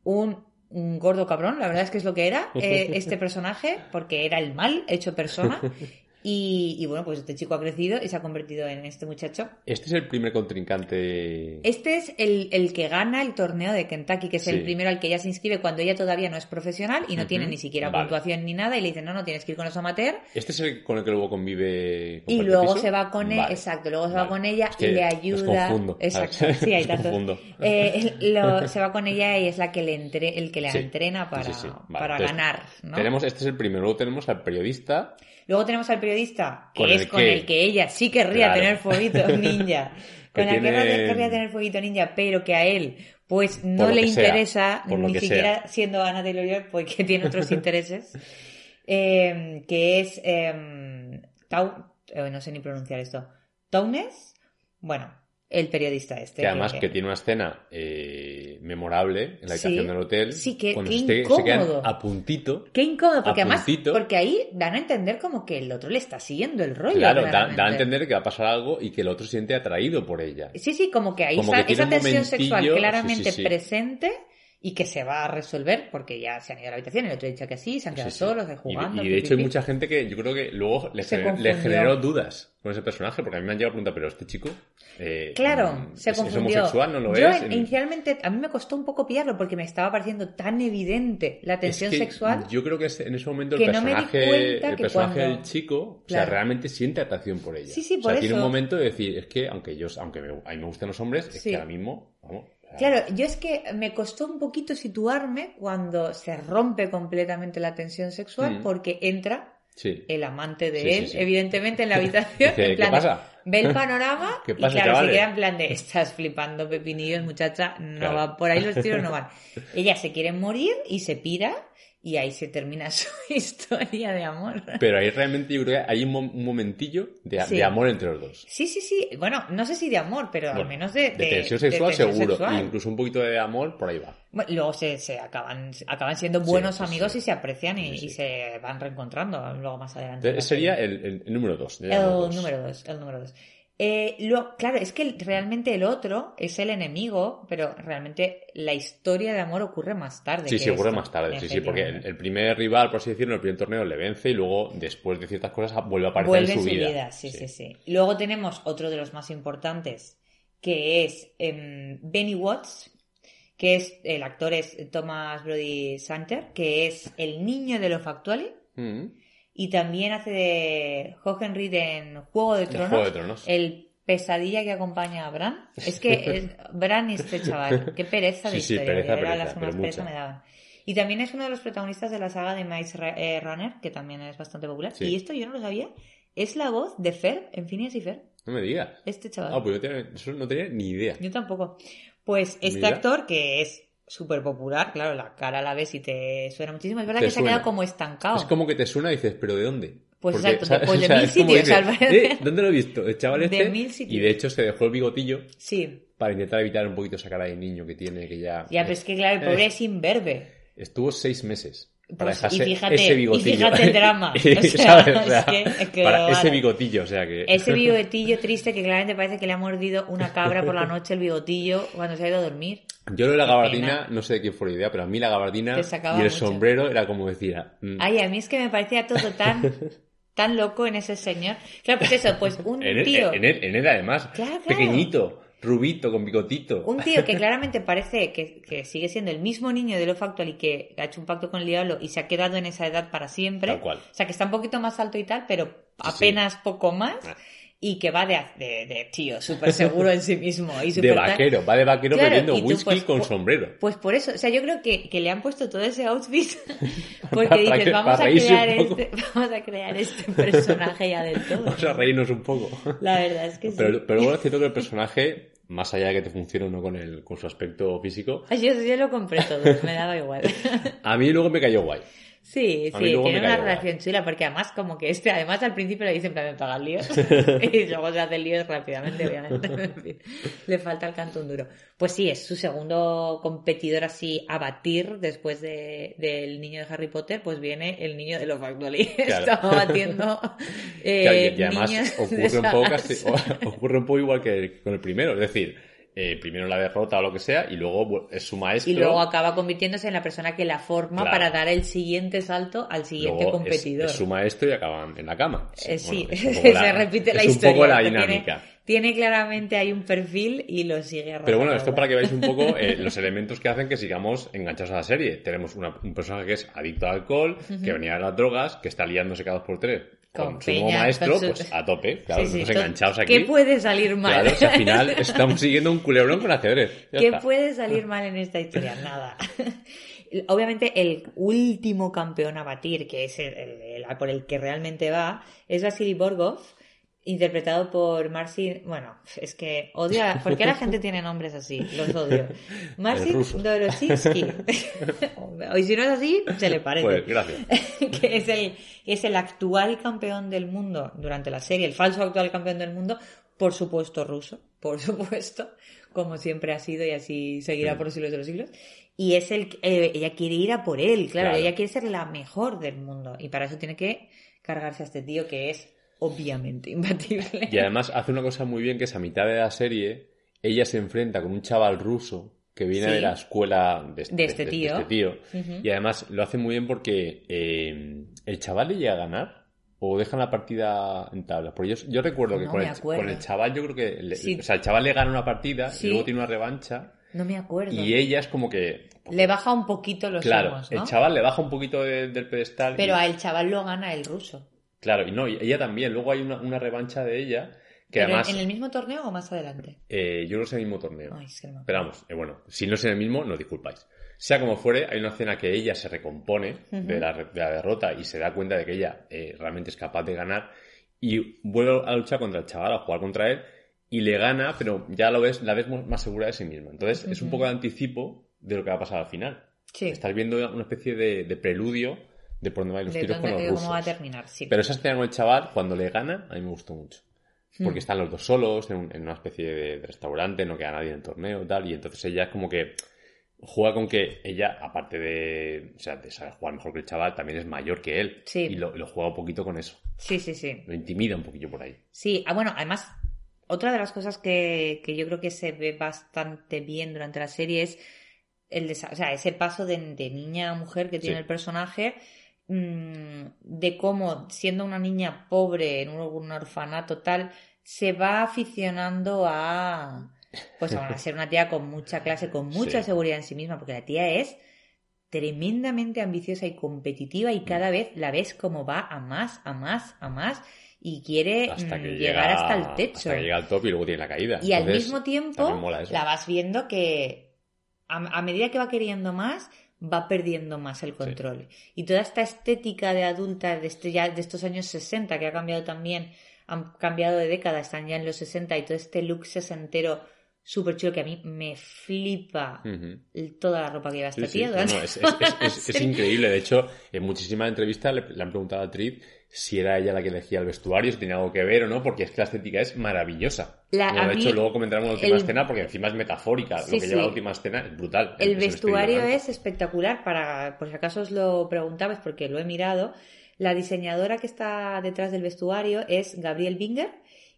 un, un gordo cabrón, la verdad es que es lo que era eh, este personaje, porque era el mal hecho persona. Y, y bueno, pues este chico ha crecido y se ha convertido en este muchacho. Este es el primer contrincante. Este es el, el que gana el torneo de Kentucky, que es el primero al que ella se inscribe cuando ella todavía no es profesional y no tiene ni siquiera Vale. puntuación ni nada. Y le dicen, no, no, tienes que ir con los amateur. Este es el con el que luego convive. Y comparte luego piso? se va con él, Vale. exacto, luego se va con ella Es que y le ayuda. confundo, exacto, sí, hay tantos. Eh, lo- se va con ella y es la que le entre, el que le Sí. entrena para, para entonces, ganar. ¿no? Tenemos, este es el primero. Luego tenemos al periodista. Luego tenemos al periodista, que es con que- el que ella sí querría Claro. tener fueguito ninja. Que Con el que tiene- ella querría tener fueguito ninja, pero que a él pues no le que interesa, ni que siquiera siendo Ana Taylor porque tiene otros intereses. Eh, que es eh, Tau, eh, no sé ni pronunciar esto. Taunes, bueno, el periodista este. Que además que tiene una escena eh, memorable en la Sí. habitación del hotel. Sí, que- cuando qué se, se quedan incómodo. a puntito. Qué incómodo, porque además, puntito. porque ahí dan a entender como que el otro le está siguiendo el rollo. Claro, da, claramente. da a entender que va a pasar algo y que el otro se siente atraído por ella. Sí, sí, como que ahí Como está que esa tensión sexual claramente sí, sí, sí. presente y que se va a resolver porque ya se han ido a la habitación, el otro ha dicho que sí, se han quedado Sí, sí. solos, eh, Y- jugando. Y, de hecho hay mucha gente que yo creo que luego le, Se gener- le confundió. generó dudas con ese personaje, porque a mí me han llegado a preguntar, pero este chico... eh, Claro, mm, se ¿es- confundió. ¿Es homosexual? ¿No lo Yo es? inicialmente a mí me costó un poco pillarlo porque me estaba pareciendo tan evidente la Es tensión que sexual. Yo creo que en ese momento el no personaje, cuenta el personaje cuando- del chico, o sea, realmente siente atracción por ella. Sí, sí, o sea, por tiene un eso. momento de decir, es que aunque yo, aunque me- a mí me gustan los hombres, es Sí. que ahora mismo, vamos. Claro, yo es que me costó un poquito situarme cuando se rompe completamente la tensión sexual Mm. porque entra Sí. el amante de Sí, él, sí. evidentemente, en la habitación. Dice, en ¿qué plan de, pasa? ve el panorama ¿Qué y pasa, claro, se chavales? queda en plan de, estás flipando pepinillos, muchacha, no Claro. va, por ahí los tiros no van. Ella se quiere morir y se pira y ahí se termina su historia de amor. Pero ahí realmente yo creo que hay un, mo- un momentillo de, Sí. de amor entre los dos. Sí, sí, sí. Bueno, no sé si de amor, pero al menos de, de, tensión sexual tensión seguro. sexual. E incluso un poquito de amor por ahí va. Bueno, luego se, se acaban, acaban siendo buenos sí, amigos sí. y se aprecian y, se van reencontrando luego más adelante. Entonces, sería el número dos. el número dos, el número dos. Eh, lo- claro, es que realmente el otro es el enemigo, pero realmente la historia de amor ocurre más tarde. Sí, que sí, ocurre más tarde. Sí, sí, porque el, primer rival, por así decirlo, en el primer torneo le vence y luego, después de ciertas cosas, vuelve a aparecer Vuelve en su vida. sí, sí, sí, Luego tenemos otro de los más importantes, que es em, Benny Watts, que es, el actor es Thomas Brody Santer, que es el niño de Love Actually, Mm. Y también hace de Hohenried en Juego de Tronos, Juego de Tronos. el pesadilla que acompaña a Bran. Es que es, Bran y este chaval, qué pereza de Sí, sí, historia, pereza, de verdad, pereza, las pereza me daban. Y también es uno de los protagonistas de la saga de Maze eh, Runner, que también es bastante popular. Sí. Y esto yo no lo sabía. Es la voz de Fer en Phineas y Fer. No me digas. Este chaval. Ah, pues yo tenía- eso no tenía ni idea. Yo tampoco. Pues este Mira. actor, que es súper popular, claro, la cara la ves y te suena muchísimo. Es verdad Te que se ha quedado como estancado. Es como que te suena y dices, ¿pero de dónde? Pues exacto, ¿sabes? pues de O sea, mil sitios, al parecer. "Eh, ¿Dónde lo he visto? El chaval De este. mil sitios. Y de hecho se dejó el bigotillo Sí. para intentar evitar un poquito esa cara de niño que tiene, que ya... Ya, pero es que claro, el pobre es imberbe. Estuvo seis meses para Pues, y fíjate- ese y bigotillo. fíjate el drama. Y, O sea, ¿sabes? O sea, es que- es que para lo ese bigotillo, o sea que... Ese bigotillo triste que claramente parece que le ha mordido una cabra por la noche el bigotillo cuando se ha ido a dormir. Yo lo de la gabardina, no sé de quién fue la idea, pero a mí la gabardina y el mucho. sombrero era como decía... mm, Ay, a mí es que me parecía todo tan, tan loco en ese señor. Claro, pues eso, pues un en, él, tío, en, él, en él, además, Claro, claro. pequeñito, rubito, con bigotito. un tío que claramente parece que, que sigue siendo el mismo niño de lo factual y que ha hecho un pacto con el diablo y se ha quedado en esa edad para siempre. Tal cual. O sea, que está un poquito más alto y tal, pero Sí, apenas poco más. Ah. Y que va de, de, de tío, súper seguro en sí mismo. Y de súper tal. vaquero, va de vaquero Claro, bebiendo tú, whisky pues, con pues, sombrero. Pues por eso, o sea, yo creo que, que le han puesto todo ese outfit porque dices, que- vamos a, crear este, vamos a crear este personaje ya del todo. Vamos a reírnos un poco. La verdad es que sí. Pero, pero bueno, es cierto que el personaje, más allá de que te funcione o no con, el, con su aspecto físico, Ay, Yo, yo lo compré todo, me daba igual. a mí luego me cayó guay. Sí, sí, tiene me una relación chula porque además como que este, además al principio le dicen también pagar líos y luego se hace líos rápidamente, obviamente. Le falta el cantón duro. Pues sí, es su segundo competidor así a batir después de, del niño de Harry Potter, pues viene el niño de Love Actually. Claro. Estaba batiendo eh, Claro, y, además ocurre un, poco casi- ocurre un poco igual que con el primero. Es decir, eh, primero la derrota o lo que sea y luego es su maestro. Y luego acaba convirtiéndose en la persona que la forma Claro. para dar el siguiente salto al siguiente luego es- competidor. Es, su maestro y acaban en la cama. Eh, sí, Bueno, la- se repite la es historia. un poco la tiene- dinámica. Tiene, claramente hay un perfil y lo sigue Pero bueno, esto para que veáis un poco eh, los elementos que hacen que sigamos enganchados a la serie. Tenemos una- un personaje que es adicto al alcohol, que venía de las drogas, que está liándose cada dos por tres con, Con su nuevo maestro, con su- pues a tope. Claro, Sí, sí, nosotros enganchados aquí. ¿Qué puede salir mal? Claro, al final estamos siguiendo un culebrón con ajedrez. Ya ¿Qué está. puede salir mal en esta historia? Nada. Obviamente el último campeón a batir, que es el, el- el- por el que realmente va, es Vasily Borgov, interpretado por Marcin... Bueno, es que odio... a- ¿Por qué la gente tiene nombres así? Los odio. Marcin ruso. Dorositsky. y si no es así, se le parece. Pues gracias. que es el, es el actual campeón del mundo durante la serie, el falso actual campeón del mundo, por supuesto ruso, por supuesto, como siempre ha sido y así seguirá Mm. por los siglos de los siglos. Y es el, eh, ella quiere ir a por él, claro, Claro. ella quiere ser la mejor del mundo y para eso tiene que cargarse a este tío que es obviamente imbatible. Y además hace una cosa muy bien que es a mitad de la serie, ella se enfrenta con un chaval ruso que viene Sí. de la escuela de, De este tío. este tío. Ujú. Y además lo hace muy bien porque eh, el chaval le llega a ganar o dejan la partida en tablas. Porque yo, yo recuerdo que con el, acuerdo. con el chaval yo creo que... le- Sí. O sea, el chaval le gana una partida Sí. y luego tiene una revancha No me acuerdo. y ella es como que... Le baja un poquito los Claro, humos, ¿no? el chaval le baja un poquito de- del pedestal. Pero y- a el chaval lo gana el ruso. Claro, y no, y ella también. Luego hay una, una revancha de ella que ¿Pero además... en el mismo torneo o más adelante? eh, yo no sé el mismo torneo. Ay, es que no. Pero vamos, eh, bueno, si no es en el mismo, no disculpáis. Sea como fuere, hay una escena que ella se recompone de, la, de la derrota y se da cuenta de que ella eh, realmente es capaz de ganar y vuelve a luchar contra el chaval, a jugar contra él y le gana, pero ya lo ves, la ves más segura de sí misma. Entonces es un poco de anticipo de lo que va a pasar al final. Sí. Estás viendo una especie de, de preludio de por dónde van los de tiros dónde- con los rusos. cómo va a terminar, sí. Pero esa escena con el chaval, cuando le gana, a mí me gustó mucho. Porque Hmm. están los dos solos en, un- en una especie de, de restaurante, no queda nadie en el torneo y tal, y entonces ella es como que juega con que ella, aparte de, o sea, de saber jugar mejor que el chaval, también es mayor que él. Sí. Y lo, lo juega un poquito con eso. Sí, sí, sí. Lo intimida un poquillo por ahí. Sí, ah, bueno, además, otra de las cosas que, que yo creo que se ve bastante bien durante la serie es el o sea, ese paso de, de niña a mujer que tiene Sí. el personaje, mm, de cómo, siendo una niña pobre en un, un orfanato tal, se va aficionando a, pues a ser una tía con mucha clase, con mucha Sí. seguridad en sí misma, porque la tía es tremendamente ambiciosa y competitiva y cada vez la ves como va a más, a más, a más y quiere Hasta mm, llegar llega, hasta el techo. Hasta que llega al top y luego tiene la caída. Y al mismo tiempo la vas viendo que a, a medida que va queriendo más, va perdiendo más el control. Y toda esta estética de adulta de, este, ya, de estos años 60, que ha cambiado también, han cambiado de década, están ya en los 60, y todo este look sesentero súper chulo que a mí me flipa toda la ropa que lleva esta Sí, sí. tía. No, es, increíble. De hecho, en muchísimas entrevistas le, le han preguntado a Trid si era ella la que elegía el vestuario, si tenía algo que ver o no, porque es que la estética es maravillosa. La- Bueno, de mí hecho, luego comentaremos la última el- escena porque encima es metafórica. Sí, lo que lleva la última escena es brutal. El vestuario es espectacular, para, por si acaso os lo preguntabais porque lo he mirado. La diseñadora que está detrás del vestuario es Gabriel Binger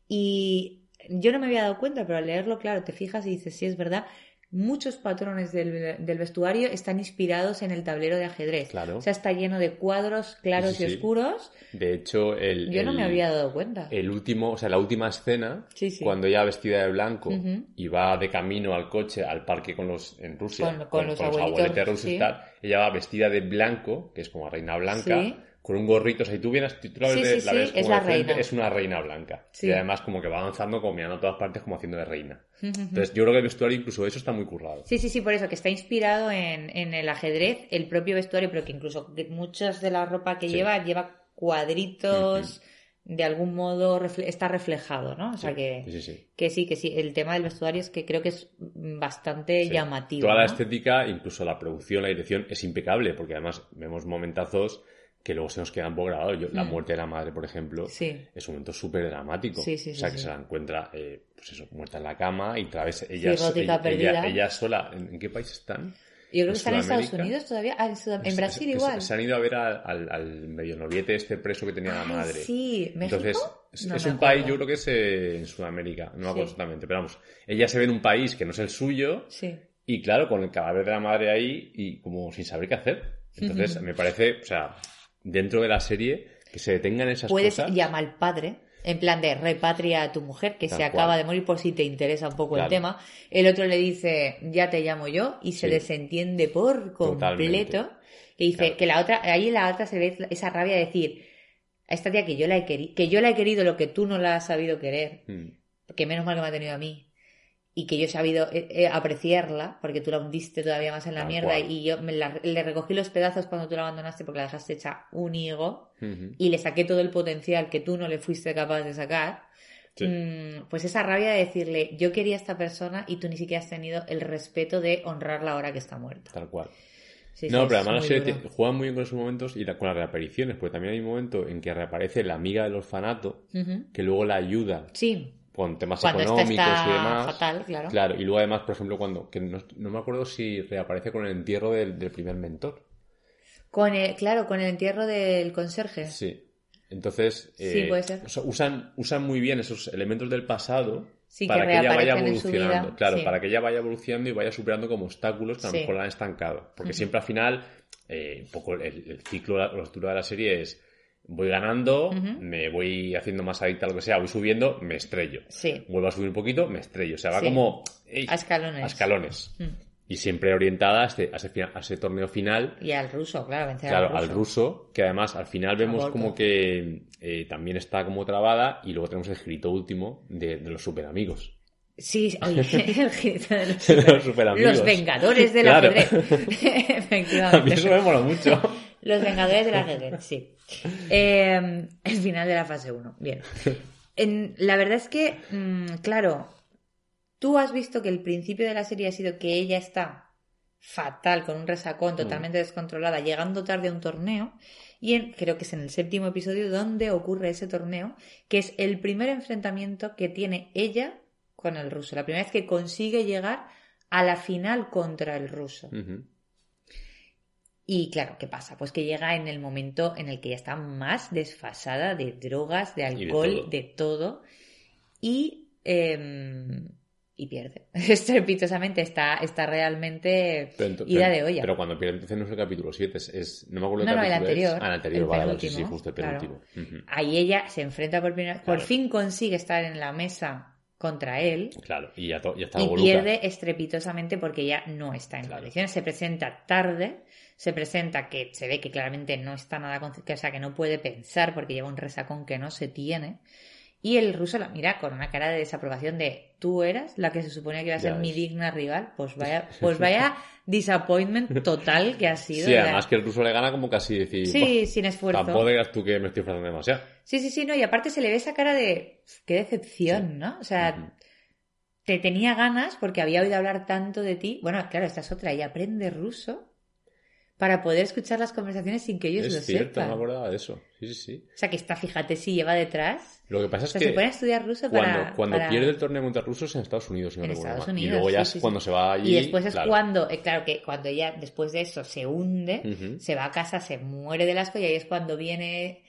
y yo no me había dado cuenta, pero al leerlo, claro, te fijas y dices, sí, es verdad, muchos patrones del, del vestuario están inspirados en el tablero de ajedrez. Claro. O sea, está lleno de cuadros claros Sí, sí, y oscuros. De hecho, el, Yo no me había dado cuenta. el último, o sea, la última escena, Sí, cuando ella vestida de blanco y va de camino al coche, al parque con los, en Rusia, Con- con los abuelitos, abueletes rusos sí. y tal, ella va vestida de blanco, que es como reina blanca, Sí. Con un gorrito, o sea, y tú vienes, tú la ves, Sí, de- sí, la ves es como la de frente, reina. es una reina blanca. Y además como que va avanzando, como mirando a todas partes, como haciendo de reina. Entonces yo creo que el vestuario, incluso eso, está muy currado. Sí, sí, sí, por eso, que está inspirado en, en el ajedrez, el propio vestuario, pero que incluso muchas de la ropa que lleva, lleva cuadritos de algún modo refle- está reflejado, ¿no? O sea que, sí, sí, sí. que sí, que sí. El tema del vestuario es que creo que es bastante llamativo. Toda la estética, incluso la producción, la dirección, es impecable, porque además vemos momentazos que luego se nos quedan por grabado. Yo- La Mm. muerte de la madre, por ejemplo, Sí. es un momento súper dramático. Sí, sí, o sea, que se la encuentra, eh, pues eso, muerta en la cama y otra vez ella, ella, ella, ella sola. ¿En, qué país están? Yo creo que están en Estados. Unidos todavía. Ah, en, Sudam- en Brasil igual. Se han ido a ver al, al, al medio noviete este preso que tenía la Ay, madre. sí, ¿México? Entonces, es, No es me un acuerdo. país, yo creo que es eh, en Sudamérica, no me acuerdo exactamente, pero vamos, ella se ve en un país que no es el suyo Sí. y claro, con el cadáver de la madre ahí y como sin saber qué hacer. Entonces, me parece, o sea, dentro de la serie, que se detengan esas Puedes cosas. llamar al padre, en plan de repatria a tu mujer, que Tal se acaba cual. de morir por si te interesa un poco el tema. El otro le dice, ya te llamo yo, y se Sí. desentiende por completo. Que dice Claro. que la otra, ahí en la otra se ve esa rabia de decir, a esta tía que yo la he querido, que yo la he querido lo que tú no la has sabido querer, Mm, que menos mal que me ha tenido a mí. Y que yo he sabido eh, eh, apreciarla, porque tú la hundiste todavía más en la Tal mierda cual. y yo me la- le recogí los pedazos cuando tú la abandonaste porque la dejaste hecha un higo y le saqué todo el potencial que tú no le fuiste capaz de sacar, Sí. mm, pues esa rabia de decirle, yo quería a esta persona y tú ni siquiera has tenido el respeto de honrarla ahora que está muerta. Tal cual. Sí, no, sí, pero además la muy serie te- juega muy bien con esos momentos y la- con las reapariciones, porque también hay un momento en que reaparece la amiga del orfanato que luego la ayuda Sí, con temas cuando esta económicos está y demás. fatal, claro. Claro, y luego además, por ejemplo, cuando, que no, no me acuerdo si reaparece con el entierro del, del primer mentor. Con el, claro, con el entierro del conserje. Sí. Entonces, Sí, eh, puede ser. usan, usan muy bien esos elementos del pasado Sí, para que, ella vaya evolucionando. Claro, sí. para que ella vaya evolucionando y vaya superando como obstáculos que a lo mejor la han estancado. Porque siempre al final, eh, un poco el, el ciclo, la, la estructura de la serie es voy ganando, me voy haciendo más adicta a lo que sea, voy subiendo, me estrello. Sí, Vuelvo a subir un poquito, me estrello. O sea, va Sí. como ey, a escalones. a escalones. Mm. Y siempre orientada a, este- a ese, a torneo final Y al ruso, claro, vencer Claro, al al ruso. ruso, que además al final vemos como que eh, también está como trabada y luego tenemos el grito último de, de los super amigos. Sí, oye, el grito de los, De los vengadores del Claro. ajedrez. A Efectivamente. mí eso me mola mucho. Los Vengadores del ajedrez, sí. Eh, el final de la fase 1. Bien. En- la verdad es que, mm, claro, tú has visto que el principio de la serie ha sido que ella está fatal, con un resacón, totalmente descontrolada, llegando tarde a un torneo. Y en- creo que es en el séptimo episodio donde ocurre ese torneo, que es el primer enfrentamiento que tiene ella con el ruso. La primera vez que consigue llegar a la final contra el ruso. Ujú. Y claro, ¿qué pasa? Pues que llega en el momento en el que ya está más desfasada de drogas, de alcohol, de todo, y, em, y pierde. Estrepitosamente está, está realmente Pero, ida pero- de olla. pero cuando pierde entonces no es el capítulo 7, es, es- no me acuerdo No, qué no, el es. anterior, Ah, el anterior, el vale, sí, justo el claro. Ahí ella se enfrenta por primera por Claro. fin consigue estar en la mesa contra él Claro, y ya, ya está y pierde estrepitosamente porque ella no está en Claro. condiciones. Se presenta tarde, se presenta que se ve que claramente no está nada, con- que, o sea, que no puede pensar porque lleva un resacón que no se tiene. Y el ruso la mira con una cara de desaprobación de tú eras la que se suponía que iba a Ya ser mi digna rival. Pues vaya, pues vaya disappointment total que ha sido. Sí, la- además que el ruso le gana como casi decir, Sí, "Buah, sin esfuerzo. tampoco digas tú que me estoy esforzando demasiado. Sí, sí, sí, no, y aparte se le ve esa cara de qué decepción, ¿no? O sea, te tenía ganas porque había oído hablar tanto de ti. Bueno, claro, esta es otra, y aprende ruso para poder escuchar las conversaciones sin que ellos lo Es cierto, sepan. no me acordaba de eso. Sí, sí, sí. O sea, que está, fíjate, si lleva detrás. Lo que pasa O es sea, que se pone a estudiar ruso cuando, para. cuando para- pierde el torneo contra rusos en Estados Unidos, si no En recuerdo Estados mal. Unidos, y luego ya sí, sí, es cuando sí. se va allí. Y después es claro. cuando, eh, claro, que cuando ella, después de eso, se hunde, se va a casa, se muere del asco y ahí es cuando viene.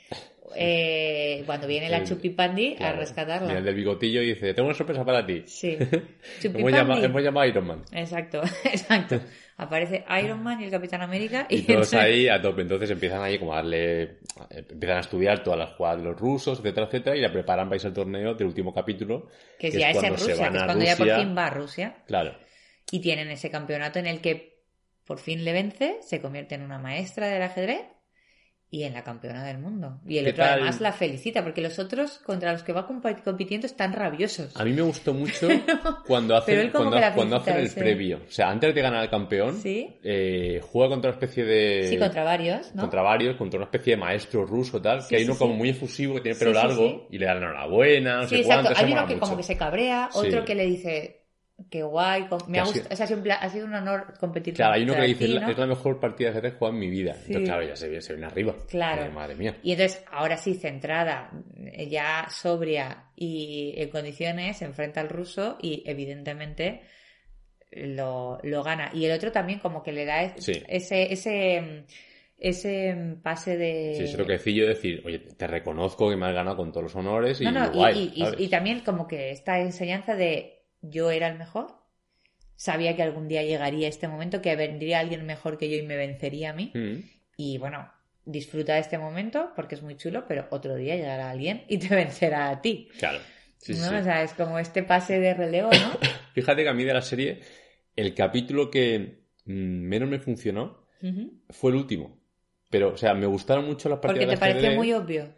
Eh, cuando viene la El- Chupipandi a rescatarla. Viene el del bigotillo y dice, tengo una sorpresa para ti. Sí. Hemos llamado, hemos llamado a Iron Man. Exacto, exacto. Aparece Iron Man y el Capitán América y, Y todos ahí a tope. Entonces empiezan ahí como a darle... Empiezan a estudiar todas las jugadas de los rusos, etcétera, etcétera, y la preparan para irse al torneo del último capítulo. que ya es en cuando se Rusia, que es cuando ya por fin va a Rusia Claro. y tienen ese campeonato en el que por fin le vence, se convierte en una maestra del ajedrez y en la campeona del mundo. Y el ¿Qué otro tal? además la felicita, porque los otros contra los que va compitiendo están rabiosos. A mí me gustó mucho cuando hacen, cuando, hacen el previo. O sea, antes de ganar al campeón, Sí. eh, juega contra una especie de... sí, contra varios, ¿no? contra varios, contra una especie de maestro ruso tal, Sí, que hay uno como muy efusivo que tiene pelo largo y le dan la enhorabuena, no sí, sé exacto. cuánto, Hay uno que mucho. como que se cabrea, otro que le dice que guay, me Que ha ha gustado, sido- o sea, ha sido, un ha honor competir Claro, hay uno que dice, ti, "La- ¿no? es la mejor partida de ajedrez jugada en mi vida. Sí. Entonces, claro, ya se, viene- se viene arriba. Claro. Madre mía. Y entonces, ahora sí, centrada, ya sobria y en condiciones, se enfrenta al ruso y evidentemente lo, lo gana. Y el otro también como que le da es- Sí. ese, ese, ese pase de... Sí, ese toquecillo de decir, oye, te reconozco que me has ganado con todos los honores y No, no, guay, y, y- ¿sabes? y también como que esta enseñanza de yo era el mejor, sabía que algún día llegaría este momento, que vendría alguien mejor que yo y me vencería a mí. Mm. Y bueno, disfruta de este momento porque es muy chulo, pero otro día llegará alguien y te vencerá a ti. Claro. Sí, ¿no? sí. O sea, es como este pase de relevo, ¿no? Fíjate que a mí de la serie, el capítulo que mm, menos me funcionó fue el último. Pero, o sea, me gustaron mucho las partidas Porque te de pareció ajedrez. muy obvio.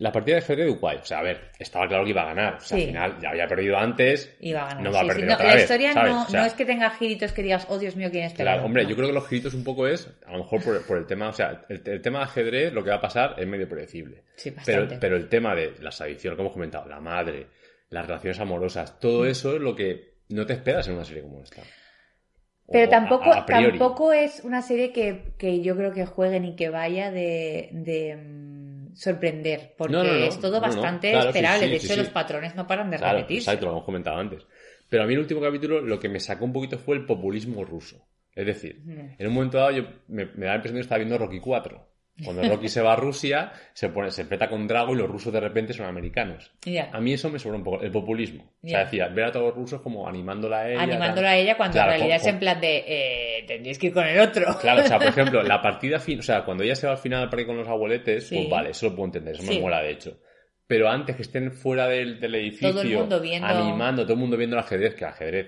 La partida de ajedrez, guay. O sea, a ver, estaba claro que iba a ganar. O sea, Sí. al final ya había perdido antes. Y va a ganar. No va a Sí, sí, perder no, otra la vez, historia no, O sea, no es que tenga giritos que digas, oh Dios mío, quién es Claro, hombre, no. yo creo que los giritos un poco es, a lo mejor por, por el tema, o sea, el, el tema de ajedrez, lo que va a pasar es medio predecible. Sí, Pero, bastante. pero el tema de las adicciones, como hemos comentado, la madre, las relaciones amorosas, todo Mm. eso es lo que no te esperas en una serie como esta. Pero tampoco, a tampoco es una serie que, que yo creo que juegue ni que vaya de, de, sorprender, porque No, no, no, es todo bastante claro, esperable. sí, de hecho, sí. los patrones no paran de Claro, repetirse. exacto, lo hemos comentado antes. Pero a mí el último capítulo lo que me sacó un poquito fue el populismo ruso. Es decir, en un momento dado yo me, me da la impresión de que estaba viendo Rocky 4. Cuando Rocky se va a Rusia, se pone, se enfrenta con Drago y los rusos de repente son americanos. Ya. A mí eso me sobra un poco, el populismo. O sea, decía, ver a todos los rusos como animándola a ella. Animándola tal. a ella cuando Claro, en realidad con- es en plan de eh, tendríais que ir con el otro. Claro, o sea, por ejemplo, la partida fin, o sea, cuando ella se va al final al parque con los abueletes, Sí. pues vale, eso lo puedo entender, eso Sí. me mola de hecho. Pero antes que estén fuera del, del edificio, Todo el mundo viendo- animando, todo el mundo viendo el ajedrez, que el ajedrez,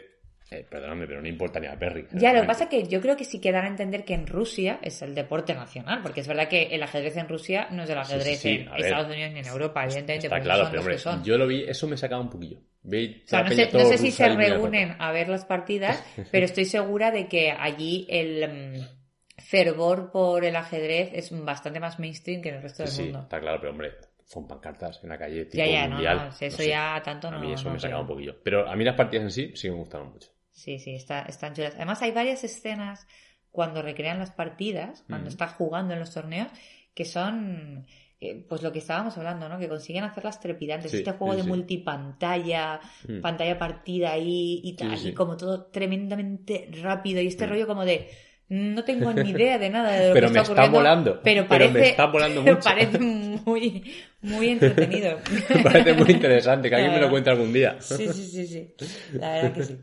eh, perdóname, pero no importa ni a Perry. Ya, lo que pasa es que yo creo que sí que dan a entender que en Rusia es el deporte nacional, porque es verdad que el ajedrez en Rusia no es el Sí, sí, ajedrez sí, en ver. Estados Unidos ni en Europa, evidentemente, Está claro, pero hombre, yo lo vi, eso me sacaba un poquillo. O sea, no sé, no todo sé si se reúnen a ver las partidas, pero estoy segura de que allí el mm, fervor por el ajedrez es bastante más mainstream que en el resto Sí, del sí, mundo. está claro, pero hombre, son pancartas en la calle tipo Ya, ya, mundial. no, si eso sé. ya tanto no. A mí eso me sacaba un poquillo. Pero a mí las partidas en sí sí me gustaron mucho. Sí, sí, está, están chulas. Además, hay varias escenas cuando recrean las partidas, cuando Ujú. está jugando en los torneos, que son, eh, pues lo que estábamos hablando, ¿no? Que consiguen hacerlas trepidantes. Sí, este juego sí, de sí. multipantalla, Mm. pantalla partida ahí y tal, y como todo tremendamente rápido. Y este Mm. rollo como de, no tengo ni idea de nada de lo Pero que me está está ocurriendo, volando, Pero pero parece, me está volando pero mucho. parece muy, muy entretenido. Me parece muy interesante, que alguien me lo cuente algún día. Sí, sí, sí, sí. La verdad que sí.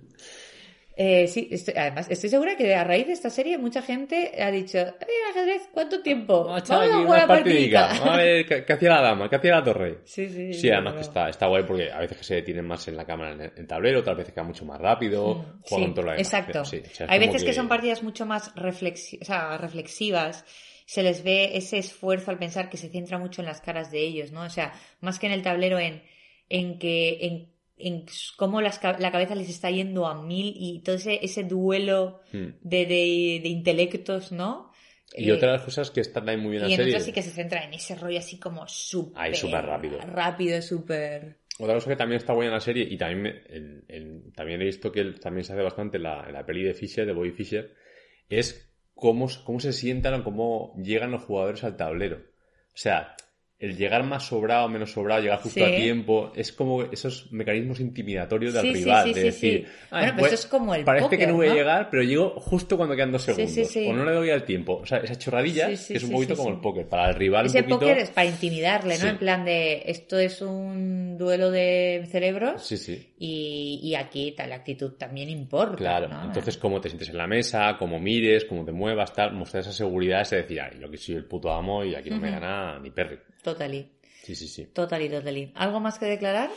Eh, sí, estoy- además, estoy segura que a raíz de esta serie mucha gente ha dicho, "Eh, ajedrez, ¿cuánto tiempo? Vamos a jugar una partidica. partidita". Vamos a ver qué, qué hacía la dama, qué hacía la torre. Sí, sí. Sí, además que está, está guay porque a veces que se detienen más en la cámara en el tablero, otras veces que va mucho más rápido, Mm, juegan sí, todo lo demás. exacto. Sí, o sea, es Hay veces que... son partidas mucho más reflexi- o sea, reflexivas. Se les ve ese esfuerzo al pensar que se centra mucho en las caras de ellos, ¿no? O sea, más que en el tablero, en, en que, en, en cómo las la cabeza les está yendo a mil y todo ese, ese duelo Mm. de, de, de intelectos, ¿no? Y Eh, otra de las cosas que está también muy bien y la en serie. otras sí que se centra en ese rollo así como súper... Ahí, súper rápido. Rápido, súper... Otra cosa que también está buena en la serie, y también, me- en- en- también he visto que también se hace bastante en la, en la peli de Fisher, de Bobby Fischer, es cómo, cómo se sientan o cómo llegan los jugadores al tablero. O sea, el llegar más sobrado, menos sobrado, llegar justo Sí. a tiempo, es como esos mecanismos intimidatorios del Sí, rival, sí, de decir, sí. "Ay, Bueno, pues eso es como el parece póker, que no voy a llegar, pero llego justo cuando quedan dos segundos, o no le doy al tiempo. O sea, esa chorradilla que es un poquito como el póker, para el rival Ese un poquito... póker es para intimidarle, ¿no? Sí. En plan de, esto es un duelo de cerebros Sí, sí. y, y aquí tal, la actitud también importa. Claro, ¿no? entonces cómo te sientes en la mesa, cómo mires, cómo te muevas, tal, mostrar esa seguridad, ese decir, ay, yo que soy el puto amo y aquí no me gana ni Perry. Totally, Sí, sí, sí. totally, totally. ¿Algo más que declarar?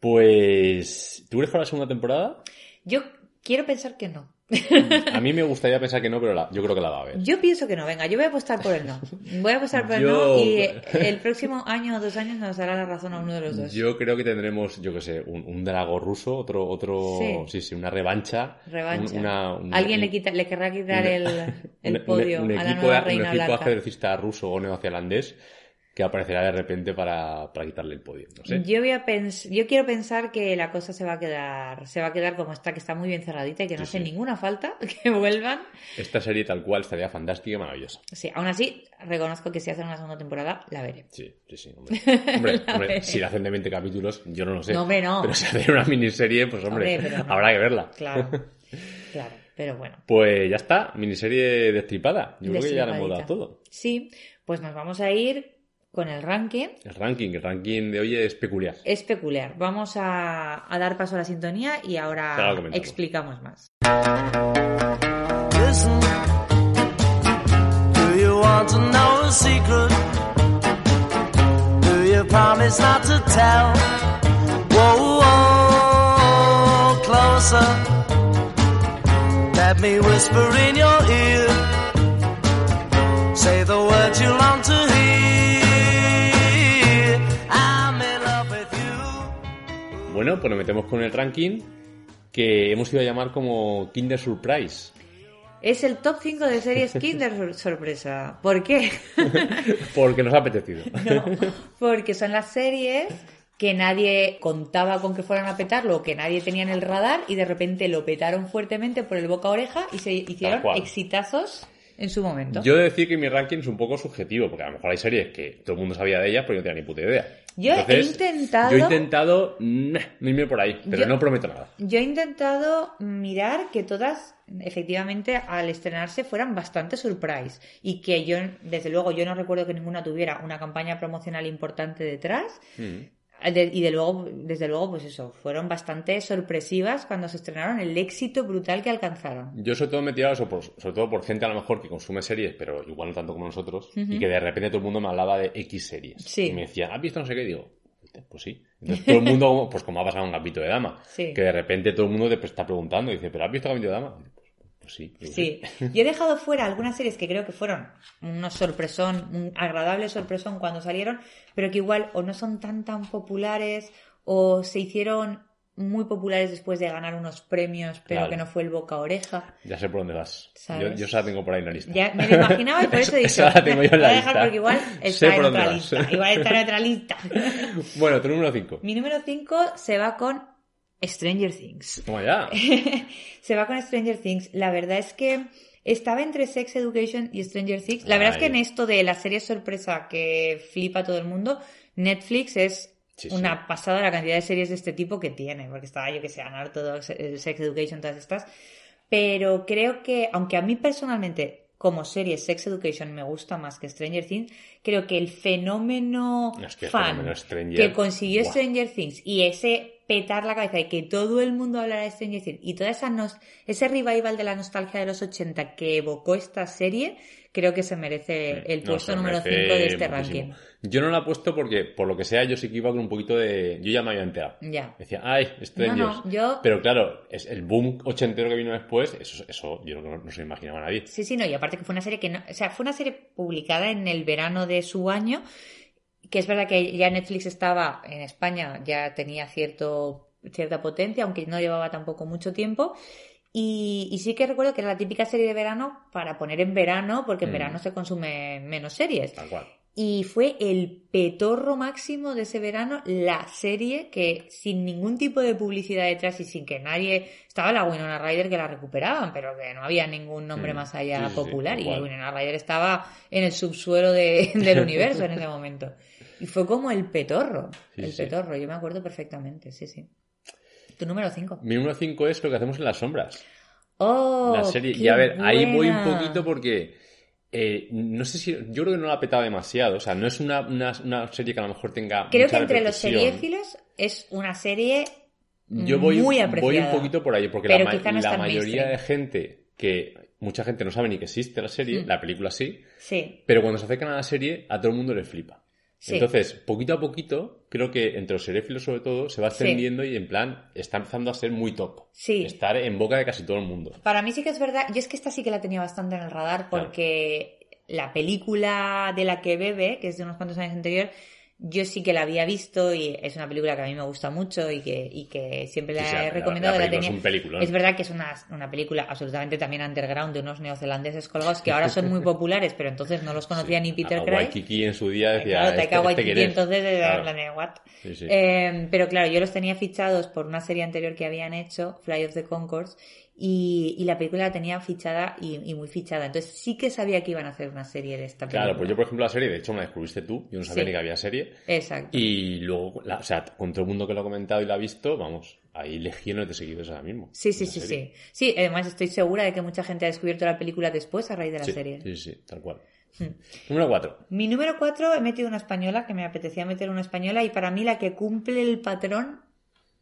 Pues, ¿tú crees que la segunda temporada? Yo quiero pensar que no. A mí me gustaría pensar que no, pero la- yo creo que la va a ver. Yo pienso que no, venga, yo voy a apostar por el no. Voy a apostar por el Yo- no y el próximo año o dos años nos dará la razón a uno de los dos. Yo creo que tendremos, yo qué sé, un, un drago ruso, otro, otro, Sí. sí, sí, una revancha. Revancha. un- una- un- Alguien un- le, quita, le querrá quitar un- el, el un- podio un a la equipo, nueva un reina equipo blanca. ajedrecista ruso o neozelandés que aparecerá de repente para, para quitarle el podio. No sé. Yo voy a pens- yo quiero pensar que la cosa se va a quedar, se va a quedar como está, que está muy bien cerradita y que no Sí, hace sí. ninguna falta que vuelvan. Esta serie tal cual estaría fantástica y maravillosa. Sí, aún así, reconozco que si hacen una segunda temporada, la veré. Sí, sí, sí. Hombre, hombre, La hombre, si la hacen de 20 capítulos, yo no lo sé. No, hombre, no. Pero si hacen una miniserie, pues hombre, Hombre, pero no. habrá que verla. Claro, claro, pero bueno. Pues ya está, miniserie destripada. Yo creo que ya le hemos dado todo. Sí, pues nos vamos a ir con el ranking. El ranking, el ranking de hoy es peculiar. Es peculiar. Vamos a, a dar paso a la sintonía y ahora Ahora explicamos más. Listen, do you want to know a secret? Do you promise not to tell? Whoa, whoa, closer. Let me whisper in your ear. Say the words you long Bueno, pues nos metemos con el ranking que hemos ido a llamar como Kinder Surprise. Es el top 5 de series Kinder Sor- Sorpresa. ¿Por qué? Porque nos ha apetecido. No, porque son las series que nadie contaba con que fueran a petarlo que nadie tenía en el radar y de repente lo petaron fuertemente por el boca a oreja y se hicieron exitazos en su momento. Yo he de decir que mi ranking es un poco subjetivo, porque a lo mejor hay series que todo el mundo sabía de ellas, pero yo no tenía ni puta idea. Yo he intentado- Yo he intentado nah, no irme por ahí, pero Yo- no prometo nada. Yo he intentado mirar que todas, efectivamente, al estrenarse fueran bastante surprise y que yo, desde luego, yo no recuerdo que ninguna tuviera una campaña promocional importante detrás. Mm. De- y de luego, desde luego, pues eso, fueron bastante sorpresivas cuando se estrenaron, el éxito brutal que alcanzaron. Yo sobre todo me he tirado eso, por- sobre todo por gente a lo mejor que consume series, pero igual no tanto como nosotros, y que de repente todo el mundo me hablaba de X series. Sí. Y me decía, ¿has visto no sé qué? Y digo, pues sí. Entonces todo el mundo, pues como ha pasado en Gambito de Dama, Sí. que de repente todo el mundo te está preguntando, y dice, ¿pero has visto Gambito de Dama? Y Pues, pues sí. Sí, yo he dejado fuera algunas series que creo que fueron unos sorpresón, un agradable sorpresón cuando salieron, pero que igual o no son tan tan populares o se hicieron muy populares después de ganar unos premios, pero Claro. que no fue el boca a oreja. Ya sé por dónde vas. Yo, yo la tengo por ahí en la lista. Ya me lo imaginaba y por eso he dicho, Esa la tengo yo en voy la a dejar lista. porque igual está en otra vas. lista. Igual está en otra lista. Bueno, tu número 5. Mi número 5 se va con Stranger Things. Toma ya. se va con Stranger Things. La verdad es que estaba entre Sex Education y Stranger Things. La verdad es que en esto de la serie sorpresa que flipa a todo el mundo, Netflix es Sí, sí. una pasada la cantidad de series de este tipo que tiene, porque estaba yo que sé, eh, Sex Education, todas estas. Pero creo que, aunque a mí personalmente como serie Sex Education me gusta más que Stranger Things, creo que el fenómeno Es que el fan fenómeno Stranger- que consiguió. Stranger Things y ese petar la cabeza y que todo el mundo hablara de Stranger Things y toda esa nos- ese revival de la nostalgia de los 80 que evocó esta serie, creo que se merece el puesto número merece 5 de este muchísimo. ranking. Yo no la he puesto porque, por lo que sea, yo sí que iba con un poquito de. Yo ya me había enterado. Ya. Decía, ay, Strangers. No, no, yo- Pero claro, es el boom ochentero que vino después, eso, eso yo creo que no, no se imaginaba nadie. Sí, sí, no, y aparte que fue una serie que no, o sea, fue una serie publicada en el verano de su año, que es verdad que ya Netflix estaba en España, ya tenía cierto, cierta potencia, aunque no llevaba tampoco mucho tiempo. Y, y sí que recuerdo que era la típica serie de verano para poner en verano, porque en Mm. verano se consume menos series. Tal cual. Y fue el petorro máximo de ese verano, la serie que sin ningún tipo de publicidad detrás y sin que nadie... Estaba la Winona Ryder que la recuperaban, pero que no había ningún nombre Mm. más allá Sí, sí, sí, popular. tal y. Winona Ryder estaba en el subsuelo de- del universo en ese momento. Y fue como el petorro, Sí, el sí. petorro, yo me acuerdo perfectamente, sí, sí. Tu número 5. Mi número 5 es lo que hacemos en las sombras. Oh, la serie. qué Y a ver, ahí voy un poquito porque. eh, no sé si. Yo creo que no la ha petado demasiado. O sea, no es una, una, una serie que a lo mejor tenga. Creo mucha que entre los seriéfilos es una serie Yo voy, muy voy apreciada. un poquito por ahí, porque Pero la, ma- no mayoría mainstream. de gente que mucha gente no sabe ni que existe la serie, Mm. la película sí, Sí, pero cuando se acercan a la serie a todo el mundo le flipa. Sí. Entonces, poquito a poquito, creo que entre los seréfilos sobre todo, se va Sí. extendiendo y en plan, está empezando a ser muy top. Sí. Estar en boca de casi todo el mundo. Para mí sí que es verdad, yo es que esta sí que la tenía bastante en el radar porque la película de la que bebe, que es de unos cuantos años anterior, yo sí que la había visto y es una película que a mí me gusta mucho y que, y que siempre la Sí, sí, he la- recomendado. la la tenía- es un es verdad que es una, una película absolutamente también underground de unos neozelandeses colgados que ahora son muy populares, pero entonces no los conocía ni Peter Craig. Waikiki en su día decía, Claro, "Este- este es?". entonces era Claro. plan de, what? Sí, sí. Eh, pero claro, yo los tenía fichados por una serie anterior que habían hecho, Fly of the Concords, y, y la película la tenía fichada y, y muy fichada. Entonces sí que sabía que iban a hacer una serie de esta película. Claro, pues yo por ejemplo la serie, de hecho me la descubriste tú, yo no sabía Sí. ni que había serie. Exacto. Y luego, la- o sea, con todo el mundo que lo ha comentado y lo ha visto, vamos, hay legiones de seguidores ahora mismo. Sí, sí, sí, serie. sí. Sí, además estoy segura de que mucha gente ha descubierto la película después a raíz de la Sí, serie. Sí, sí, tal cual. Hmm. Número 4. Mi número 4 he metido una española, que me apetecía meter una española, y para mí la que cumple el patrón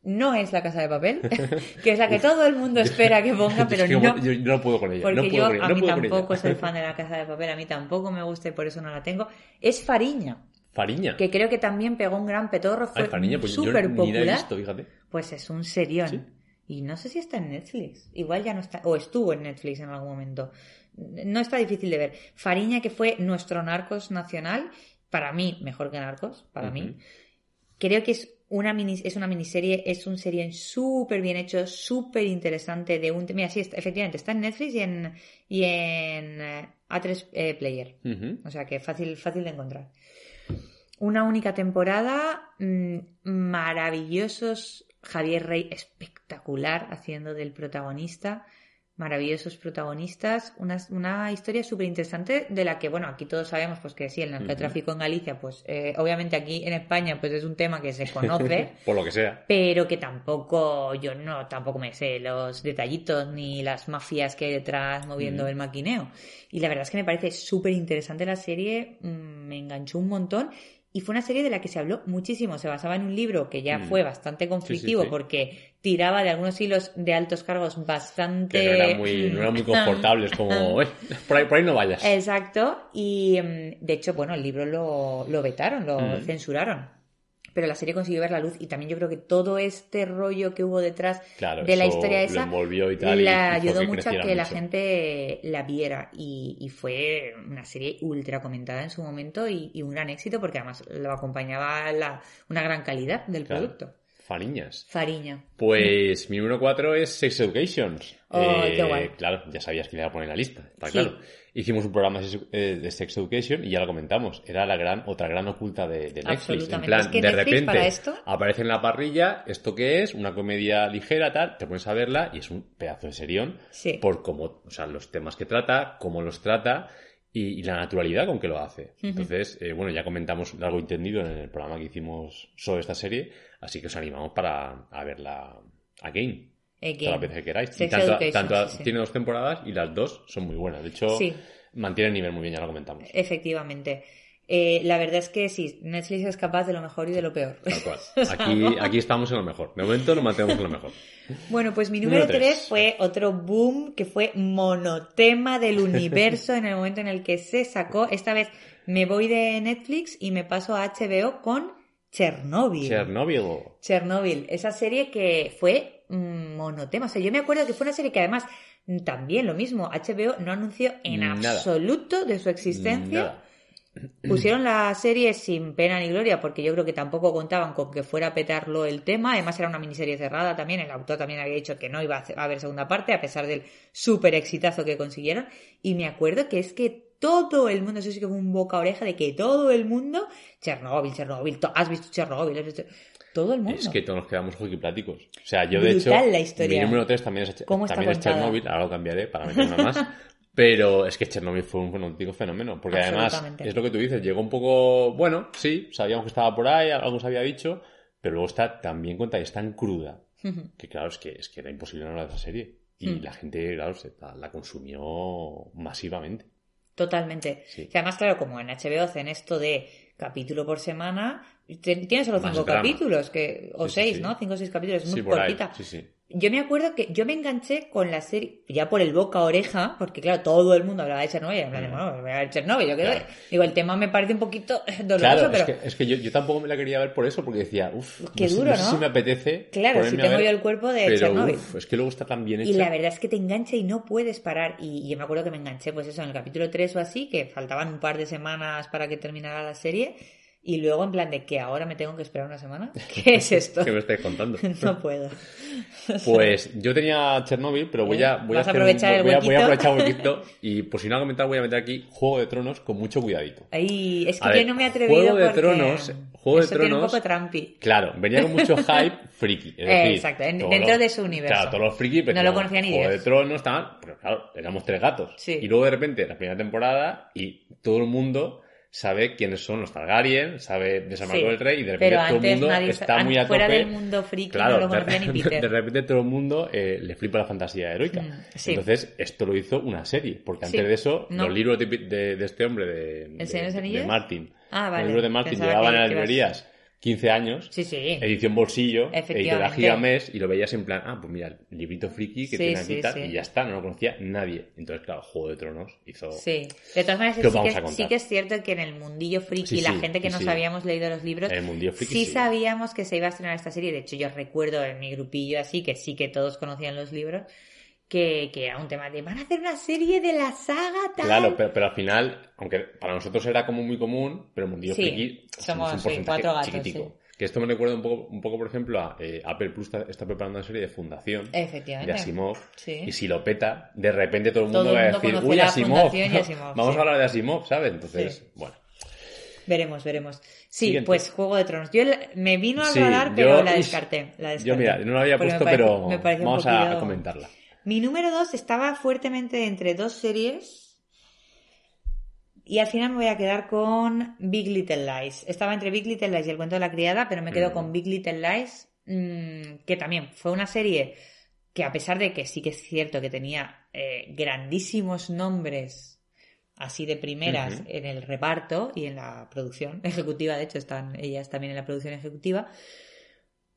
no es la casa de papel, que es la que todo el mundo espera que ponga, pero yo, no. yo no puedo con ella. Porque no puedo yo con ella, a no mí puedo tampoco soy fan de la casa de papel, a mí tampoco me gusta y por eso no la tengo. Es Fariña, Fariña. que creo que también pegó un gran petorro, fue pues súper popular. visto. Pues es un serión. Sí. Y no sé si está en Netflix. Igual ya no está. O estuvo en Netflix en algún momento. No está difícil de ver. Fariña, que fue nuestro Narcos nacional. Para mí, mejor que Narcos. Para mí. Creo que es una, mini, es una miniserie. Es un serión súper bien hecho. Súper interesante. De un. Mira, sí, está- efectivamente. Está en Netflix y en, y en eh, A3 eh, Player. O sea que fácil, fácil de encontrar. Una única temporada, mm, maravillosos. Javier Rey espectacular haciendo del protagonista. Maravillosos protagonistas. Una, una historia súper interesante de la que, bueno, aquí todos sabemos pues que sí, el narcotráfico en Galicia, pues eh, obviamente aquí en España pues es un tema que se conoce. Por lo que sea. pero que tampoco, yo no, tampoco me sé los detallitos ni las mafias que hay detrás moviendo Mm. el maquineo. Y la verdad es que me parece súper interesante la serie, mm, me enganchó un montón. Y fue una serie de la que se habló muchísimo. Se basaba en un libro que ya Mm. fue bastante conflictivo sí. porque tiraba de algunos hilos de altos cargos bastante. Que no eran muy, no eran muy confortables, como, "Eh, por, ahí, por ahí no vayas. Exacto, y mm, de hecho, bueno, el libro lo, lo vetaron, lo Mm. censuraron. Pero la serie consiguió ver la luz y también yo creo que todo este rollo que hubo detrás Claro, de la historia esa y tal, fue ayudó que mucho a que la gente la viera y, y fue una serie ultra comentada en su momento y, y un gran éxito porque además lo acompañaba la, una gran calidad del Claro. producto. Fariñas. Fariña. Pues mi número 4 es Sex Education. Oh, qué guay. Claro, ya sabías que le iba a poner en la lista, está Sí. claro. Hicimos un programa de Sex- eh, de Sex Education y ya lo comentamos. Era la gran, otra gran oculta de, de Netflix. En plan, Es que de Netflix repente esto- aparece en la parrilla, ¿esto qué es? Una comedia ligera, tal, te pones a verla y es un pedazo de serión Sí. por cómo, o sea, los temas que trata, cómo los trata y, la naturalidad con que lo hace. Entonces, eh, bueno, ya comentamos largo y entendido en el programa que hicimos sobre esta serie, así que os animamos para a verla again. Again. Todas las veces que queráis. Y tanto, sí, sí. tiene dos temporadas y las dos son muy buenas. De hecho, Sí. mantiene el nivel muy bien, ya lo comentamos. Efectivamente. Eh, la verdad es que sí, Netflix es capaz de lo mejor y de lo peor. Tal cual. Aquí, aquí estamos en lo mejor. De momento nos mantenemos en lo mejor. Bueno, pues mi Número número tres. 3 fue otro boom que fue monotema del universo en el momento en el que se sacó. Esta vez me voy de Netflix y me paso a HBO con Chernobyl. Chernobyl. Chernobyl, esa serie que fue mm, monotema. O sea, yo me acuerdo que fue una serie que además mm, también lo mismo, HBO no anunció en Nada. absoluto de su existencia. Nada. Pusieron la serie sin pena ni gloria porque yo creo que tampoco contaban con que fuera a petarlo el tema. Además era una miniserie cerrada también. El autor también había dicho que no iba a haber segunda parte a pesar del súper exitazo que consiguieron. Y me acuerdo que es que todo el mundo, eso sí que fue un boca oreja de que todo el mundo, Chernobyl, Chernobyl, to- has visto Chernobyl, has visto... Todo el mundo. Es que todos nos quedamos pláticos. O sea, yo de Brutal hecho. la historia. Mi número 3 también es, ¿Cómo está también es? Chernobyl. Ahora lo cambiaré para meter una más. Pero es que Chernobyl fue un auténtico fenómeno. Porque además, es lo que tú dices, llegó un poco. Bueno, sí, sabíamos que estaba por ahí, algo se había dicho. Pero luego está tan bien contada y es tan cruda. Que claro, es que, es que era imposible no hablar de esa serie. Y Hmm. la gente, claro, se, la, la consumió masivamente. Totalmente. Sí. Y además, claro, como en HBO hacen esto de capítulo por semana, te- tiene solo Más cinco drama. capítulos, que, o Sí, seis, sí. ¿no? Cinco o seis capítulos, es muy cortita. Sí, sí. Yo me acuerdo que yo me enganché con la serie, ya por el boca a oreja, porque claro, todo el mundo hablaba de Chernobyl, plan de, bueno, voy a ver Chernobyl, yo qué Claro. Digo, el tema me parece un poquito doloroso, Claro, pero es que, es que yo, yo tampoco me la quería ver por eso, porque decía, uff, Qué no, duro, no sé ¿no? si me apetece. Claro, si tengo ver, yo el cuerpo de pero, Chernobyl. uf, es que luego está tan bien hecha. Y la verdad es que te engancha y no puedes parar. Y, y yo me acuerdo que me enganché, pues eso, en el capítulo 3 o así, que faltaban un par de semanas para que terminara la serie. Y luego, en plan de que ahora me tengo que esperar una semana. ¿Qué es esto? ¿Qué me estáis contando? no puedo. Pues yo tenía Chernobyl, pero voy a, voy a ¿Vas a hacer un- aprovechar el voy, a, voy a aprovechar un huequito y por si no ha comentado voy a meter aquí Juego de Tronos con mucho cuidadito. Ahí, es que A yo ver, no me he atrevido Juego de Tronos- Juego de eso tiene un Tronos- poco trampi. Claro, venía con mucho hype friki. Es Eh, decir, exacto, en- dentro los- de su universo. Claro, todos los frikis, pero No lo conocía ni Juego Dios. de Tronos, estaban, pero claro, éramos tres gatos. Sí. Y luego de repente, la primera temporada, y todo el mundo sabe quiénes son los Targaryen, sabe de San Marco Sí, del Rey, y de repente todo el mundo nadie- está muy a fuera tope. del mundo friki Claro, no lo de- conocía ni de, Peter. de repente todo el mundo eh, le flipa la fantasía heroica. Mm, sí. Entonces, esto lo hizo una serie, porque antes Sí. de eso, No. los libros de, de- de este hombre, de, ¿El de de- Martin, Ah, vale. los libros de Martin Pensaba llegaban a las librerías 15 años, Sí, sí. edición bolsillo, editorial Gigamés, y lo veías en plan, ah, pues mira, el librito friki que Sí, tiene aquí tal, y ya está, no lo conocía nadie. Entonces, claro, Juego de Tronos hizo... Sí, de todas maneras ¿Qué os sí que, sí que es cierto que en el mundillo friki, la gente que nos habíamos leído los libros, En el mundillo friki, sí sí. sabíamos que se iba a estrenar esta serie. De hecho, yo recuerdo en mi grupillo así, que sí que todos conocían los libros, que, que era un tema de van a hacer una serie de la saga tal. Claro, pero, pero al final, aunque para nosotros era como muy común, pero mundillo Sí, friki somos, un sí, porcentaje cuatro gatos, chiquitico. Que esto me recuerda un poco, un poco por ejemplo, a eh, Apple Plus está, está preparando una serie de Fundación de Asimov. Sí. Y si lo peta, de repente todo el Todo mundo el va a decir, uy, la Asimov. Asimov, Vamos sí. a hablar de Asimov, ¿sabes? Entonces, Sí. bueno. Veremos, veremos. Sí, Siguiente. pues Juego de Tronos. Yo la- me vino a Sí, radar, yo- pero la descarté, la descarté. Yo, mira, no lo había me puesto, parece- pero me un vamos a- a, poquillo- comentarla. Mi número dos estaba fuertemente entre dos series. Y al final me voy a quedar con Big Little Lies. Estaba entre Big Little Lies y El cuento de la criada, pero me quedo Mm. con Big Little Lies, mm, que también fue una serie que a pesar de que sí que es cierto que tenía eh, grandísimos nombres así de primeras en el reparto y en la producción ejecutiva, de hecho están ellas también en la producción ejecutiva,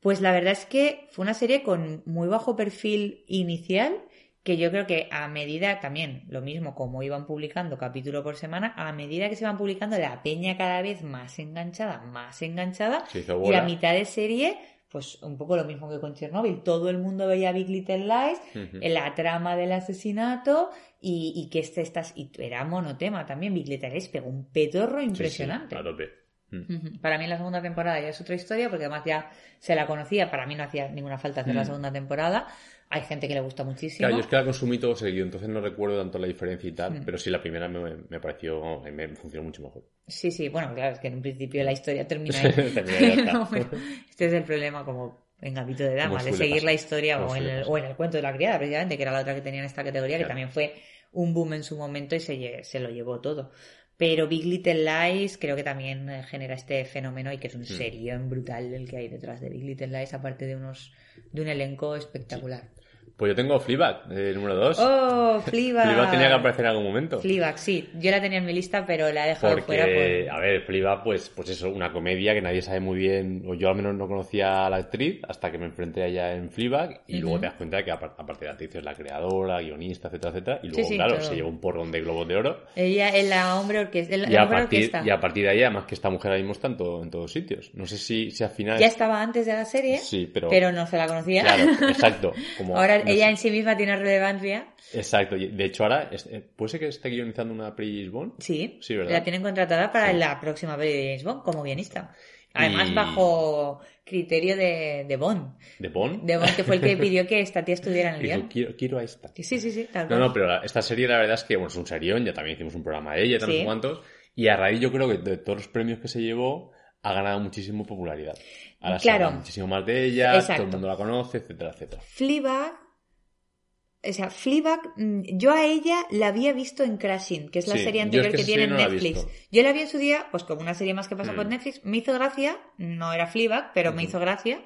pues la verdad es que fue una serie con muy bajo perfil inicial, que yo creo que a medida también, lo mismo como iban publicando capítulo por semana, a medida que se iban publicando la peña cada vez más enganchada, más enganchada, y a mitad de serie, pues un poco lo mismo que con Chernobyl, todo el mundo veía Big Little Lies, la trama del asesinato y, y que este estás y era monotema también. Big Little Lies pegó un petorro Sí, sí, impresionante. a tope. Mm. Para mí la segunda temporada ya es otra historia, porque además ya se la conocía, para mí no hacía ninguna falta hacer la Mm. segunda temporada. Hay gente que le gusta muchísimo. Claro, yo es que la consumí todo seguido, entonces no recuerdo tanto la diferencia y tal, Mm. pero sí la primera me, me pareció, me funcionó mucho mejor. Sí, sí, bueno, claro, es que en un principio la historia termina ahí. Termina bueno, este es el problema como en Gambito de Dama, Como de seguir la historia o en, el, o en el cuento de la criada, precisamente, que era la otra que tenía en esta categoría, que también fue un boom en su momento y se lo llevó todo. Pero Big Little Lies creo que también eh, genera este fenómeno y que es un serión brutal el que hay detrás de Big Little Lies, aparte de unos de un elenco espectacular. Pues yo tengo Fleabag, eh, número 2. ¡Oh, Fleabag! Fleabag tenía que aparecer en algún momento. Fleabag, sí. Yo la tenía en mi lista, pero la he dejado Porque, fuera por... a ver, Fleabag, pues, pues eso, una comedia que nadie sabe muy bien, o yo al menos no conocía a la actriz hasta que me enfrenté a ella en Fleabag, y luego Ujú. te das cuenta de que apar- aparte de la actriz es la creadora, guionista, etcétera, etcétera, y luego, sí, claro, todo. se llevó un porrón de globos de oro, Ella es la hombre orquesta. el- y la a, partir, orquesta. y a partir de ahí, además que esta mujer mismo está en, todo- en todos sitios. No sé si, si al final... Ya estaba antes de la serie, Sí, pero... no se la conocía. Claro, exacto. Como, Ahora no ella sé. en sí misma tiene relevancia. Exacto, de hecho ahora, eh, ¿puede ser que esté guionizando una Pris Bond? Sí, Sí, ¿verdad? la tienen contratada para Sí. la próxima peli de James Bond como guionista. Además, Y- bajo criterio de, de Bond. ¿De Bond? De Bond, que fue el que pidió que esta tía estuviera en el guion. quiero, quiero a esta. Sí, sí, sí, tal No, cual. no, pero la- esta serie la verdad es que, bueno, es un serión, ya también hicimos un programa de ella, no Sí. sé cuántos, y a raíz yo creo que de todos los premios que se llevó, ha ganado muchísimo popularidad. Ahora se Claro. habla muchísimo más de ella, Exacto. todo el mundo la conoce, etcétera, etcétera. Fleabag, o sea, Fleabag, mm, yo a ella la había visto en Crashing, que es la Sí, serie anterior es que tiene en no Netflix. Yo la vi en su día, pues como una serie más que pasó Mm. por Netflix, me hizo gracia, no era Fleabag, pero me hizo gracia,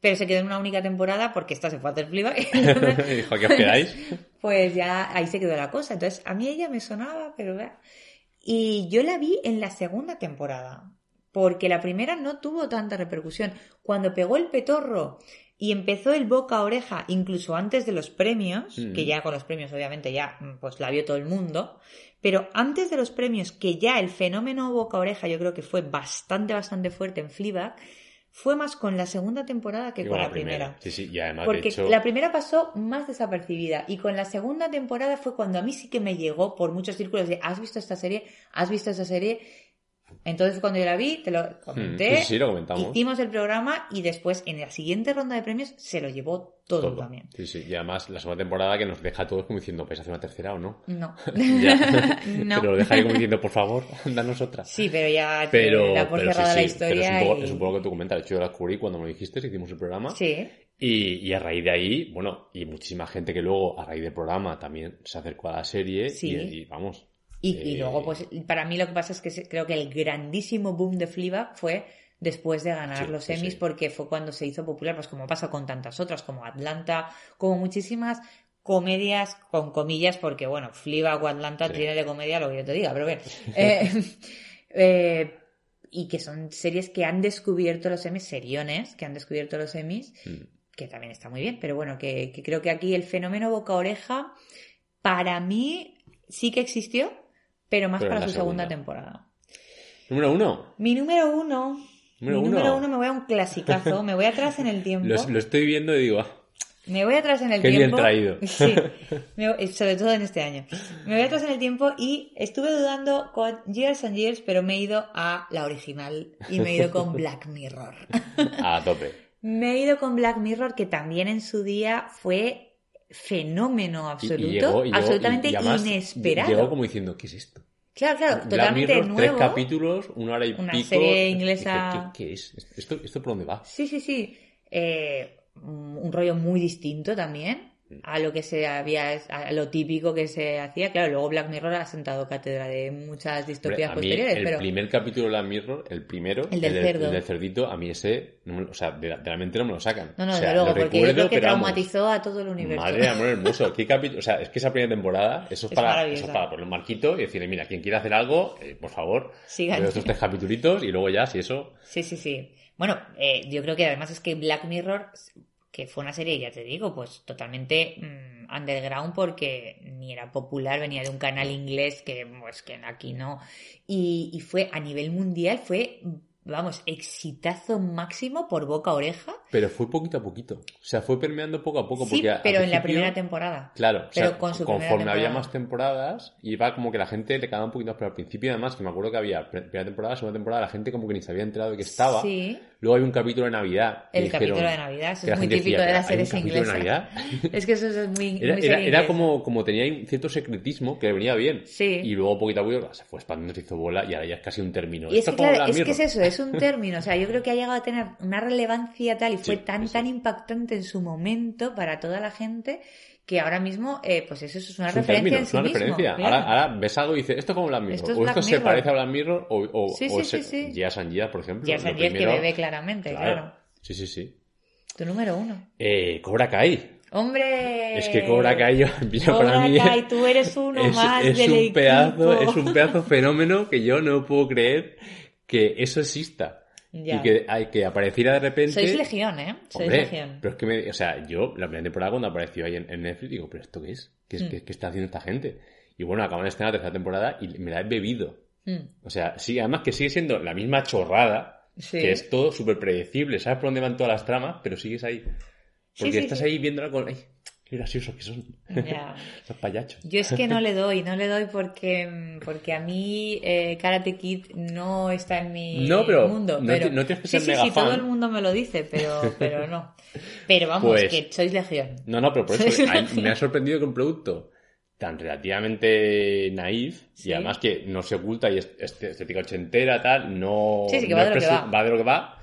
pero se quedó en una única temporada porque esta se fue a hacer Fleabag. Dijo, ¿qué esperáis? pues ya ahí se quedó la cosa. Entonces, a mí ella me sonaba, pero... vea. Y yo la vi en la segunda temporada, porque la primera no tuvo tanta repercusión. Cuando pegó el petorro y empezó el boca a oreja incluso antes de los premios, Mm. que ya con los premios obviamente ya mm, pues la vio todo el mundo, pero antes de los premios que ya el fenómeno boca a oreja yo creo que fue bastante bastante fuerte en Fleabag, fue más con la segunda temporada que con la primera. Sí, sí, y además, Porque de hecho, la primera pasó más desapercibida y con la segunda temporada fue cuando a mí sí que me llegó por muchos círculos de ¿has visto esta serie? ¿Has visto esta serie? Entonces cuando yo la vi, te lo comenté, Hmm, sí, sí, lo comentamos. hicimos el programa y después en la siguiente ronda de premios se lo llevó todo, todo. también. Sí, sí, y además la segunda temporada que nos deja a todos como diciendo, ¿vais a hacer una tercera o no? No. No. Pero lo deja ahí como diciendo, por favor, danos otra. Sí, pero ya Pero, da por pero sí, cerrada la sí, pero historia. es un, poco, y- es un poco lo que tú comentas. De hecho, yo la descubrí cuando me lo dijiste, hicimos el programa. Sí, Y, y a raíz de ahí, bueno, y muchísima gente que luego, a raíz del programa, también se acercó a la serie. Sí. Y, y vamos. Y, y eh, luego, pues, para mí lo que pasa es que creo que el grandísimo boom de Fleabag fue después de ganar Sí, los Emmys, sí. porque fue cuando se hizo popular, pues como pasa con tantas otras, como Atlanta, como muchísimas comedias con comillas, porque bueno, Fleabag o Atlanta Sí. tiene de comedia lo que yo te diga, pero bien. Eh, eh, y que son series que han descubierto los Emmys, seriones, que han descubierto los Emmys, mm, que también está muy bien, pero bueno, que, que creo que aquí el fenómeno boca-oreja, para mí sí que existió, pero más Pero para su segunda, segunda. temporada. Número uno. Mi número uno, Número mi uno. número uno me voy a un clasicazo, me voy atrás en el tiempo, Lo, lo estoy viendo y digo, ah, me voy atrás en el Qué bien tiempo. traído. Sí, me sobre todo en este año. Me voy atrás en el tiempo y estuve dudando con Years and Years, pero me he ido a la original y me he ido con Black Mirror. a tope. Me he ido con Black Mirror, que también en su día fue fenómeno absoluto, y y llegó- absolutamente y- inesperado. Llegó como diciendo, ¿qué es esto? Claro, claro, totalmente Mirror, tres nuevo. capítulos, una hora y Una pico. serie inglesa- ¿Qué, qué es? ¿Esto, ¿Esto por dónde va? Sí, sí, sí. Eh, un rollo muy distinto también a lo que se había, a lo típico que se hacía. Claro, luego Black Mirror ha sentado cátedra de muchas distopías mí, posteriores, el pero primer capítulo de Black Mirror, el primero, El del cerdo. el del cerdito, a mí ese, no me- o sea, de, la- de la mente no me lo sacan. no, no, O sea, luego, lo porque yo recuerdo, creo que pero vamos, traumatizó a todo el universo. Madre de amor hermoso. ¿Qué capítulo? O sea, es que esa primera temporada, eso es, Es para, eso es para poner un marquito y decirle, mira, quien quiera hacer algo, eh, por favor, Sigan. estos tres capítulos y luego ya, si eso. Sí, sí, sí. Bueno, eh, yo creo que además es que Black Mirror, que fue una serie, ya te digo, pues totalmente mm, underground porque ni era popular, venía de un canal inglés que, pues, que aquí no. Y, y fue a nivel mundial, fue, vamos, exitazo máximo por boca a oreja. Pero fue poquito a poquito. O sea, fue permeando poco a poco. Sí, porque pero en la primera temporada. Claro, o Pero sea, con su conforme había más temporadas, iba como que la gente le quedaba un poquito más, pero al principio además, que me acuerdo que había primera temporada, segunda temporada, la gente como que ni se había enterado de que estaba. Sí, Luego hay un capítulo de Navidad. el dijeron- capítulo de Navidad, eso es muy típico decía, de las "¿Pero hay un series capítulo de inglesas. Navidad? Es que eso es muy, Era, muy era, como, como tenía un cierto secretismo que le venía bien. Sí. Y luego poquito a poquito se fue expandiendo, se hizo bola y ahora ya es casi un término. Y es que, claro, es que Mirror. es eso, es un término. O sea, yo creo que ha llegado a tener una relevancia tal y fue tan, sí, tan impactante en su momento para toda la gente que ahora mismo, eh, pues eso es una Es referencia término, en es sí una mismo. referencia. claro. Ahora, ahora ves algo y dices, esto es como Black Mirror. Esto es o Black esto se parece a Black Mirror o, o, Sí, o sí, se- sí, sí. Years and Years, por ejemplo. Ya lo sabías que bebe claramente, claro. Sí, sí, sí. Tu número uno. Eh, Cobra Kai. ¡Hombre! Es que Cobra Kai, yo- Cobra para mí Kai, tú eres uno es, más es del un equipo. pedazo, es un pedazo fenómeno que yo no puedo creer que eso exista. Ya. Y que, hay que apareciera de repente. Sois legión, ¿eh? Sois Hombre, legión. pero es que me, o sea, yo la primera temporada cuando apareció ahí en, en Netflix digo, pero esto qué es? ¿Qué, es, Mm. qué, qué está haciendo esta gente? Y bueno, acaban de estrenar la tercera temporada y me la he bebido. Mm, O sea, sí, además que sigue siendo la misma chorrada, Sí. que es todo súper predecible, sabes por dónde van todas las tramas, pero sigues ahí. Porque sí, estás ahí viéndola con, ay, qué graciosos que son. Ya. Esos payachos. Yo es que no le doy, no le doy porque, porque a mí eh, Karate Kid no está en mi No, pero mundo. no pero no tienes que ser sí, mega sí, todo fan. el mundo me lo dice, pero, pero no. Pero vamos, Pues- que sois legión. No, no, pero por eso a- me ha sorprendido que un producto tan relativamente naif Sí. y además que no se oculta y es es estética ochentera, tal, no, Sí, sí, que no va de es lo que presu- va. de lo que va,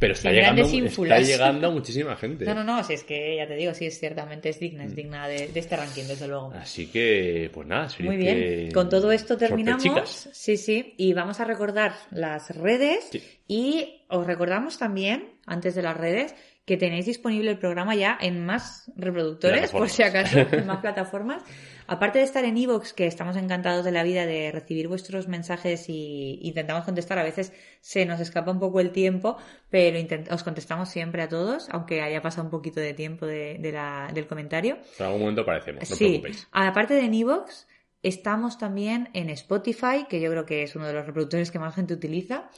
pero está llegando, está llegando a muchísima gente. No, no, no, si es que ya te digo, sí, es ciertamente es digna, Mm. es digna de, de este ranking, desde luego. Así que, pues nada, Muy bien, que- con todo esto terminamos. sorprechicas. Sí, sí, y vamos a recordar las redes Sí. y os recordamos también, antes de las redes, que tenéis disponible el programa ya en más reproductores, por si acaso, en más plataformas. Aparte de estar en Evox, que estamos encantados de la vida de recibir vuestros mensajes y intentamos contestar, a veces se nos escapa un poco el tiempo, pero os contestamos siempre a todos, aunque haya pasado un poquito de tiempo de- de la- del comentario. En algún momento aparecemos, no sí, preocupéis. aparte de en Evox, estamos también en Spotify, que yo creo que es uno de los reproductores que más gente utiliza.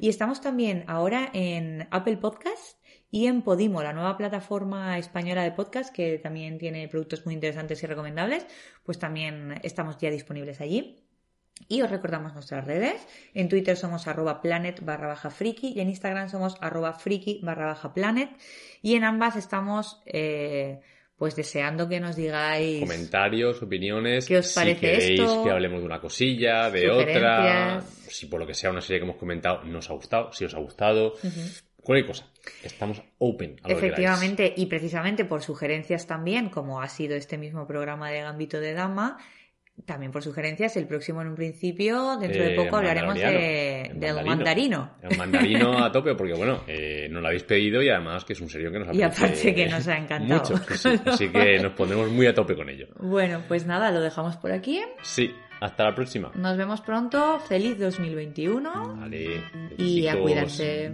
Y estamos también ahora en Apple Podcast y en Podimo, la nueva plataforma española de podcast que también tiene productos muy interesantes y recomendables, pues también estamos ya disponibles allí. Y os recordamos nuestras redes. En Twitter somos arroba planet barra baja friki y en Instagram somos arroba friki barra baja planet. Y en ambas estamos eh, pues deseando que nos digáis Comentarios, opiniones. ¿Qué os si parece queréis esto? que hablemos de una cosilla, de otra. Si por lo que sea una serie que hemos comentado no os ha gustado, si os ha gustado. Cualquier cosa. Estamos open a lo que. Efectivamente, y precisamente por sugerencias también, como ha sido este mismo programa de Gambito de Dama, también por sugerencias, el próximo en un principio, dentro de Eh, poco hablaremos de, del El mandarino. El mandarino a tope, porque bueno, eh, nos lo habéis pedido y además que es un serio que nos Y apetece aparte que nos ha encantado. Mucho, sí. Así que nos pondremos muy a tope con ello. Bueno, pues nada, lo dejamos por aquí. Sí, hasta la próxima. Nos vemos pronto. Feliz 2021 Vale. y a cuidarse.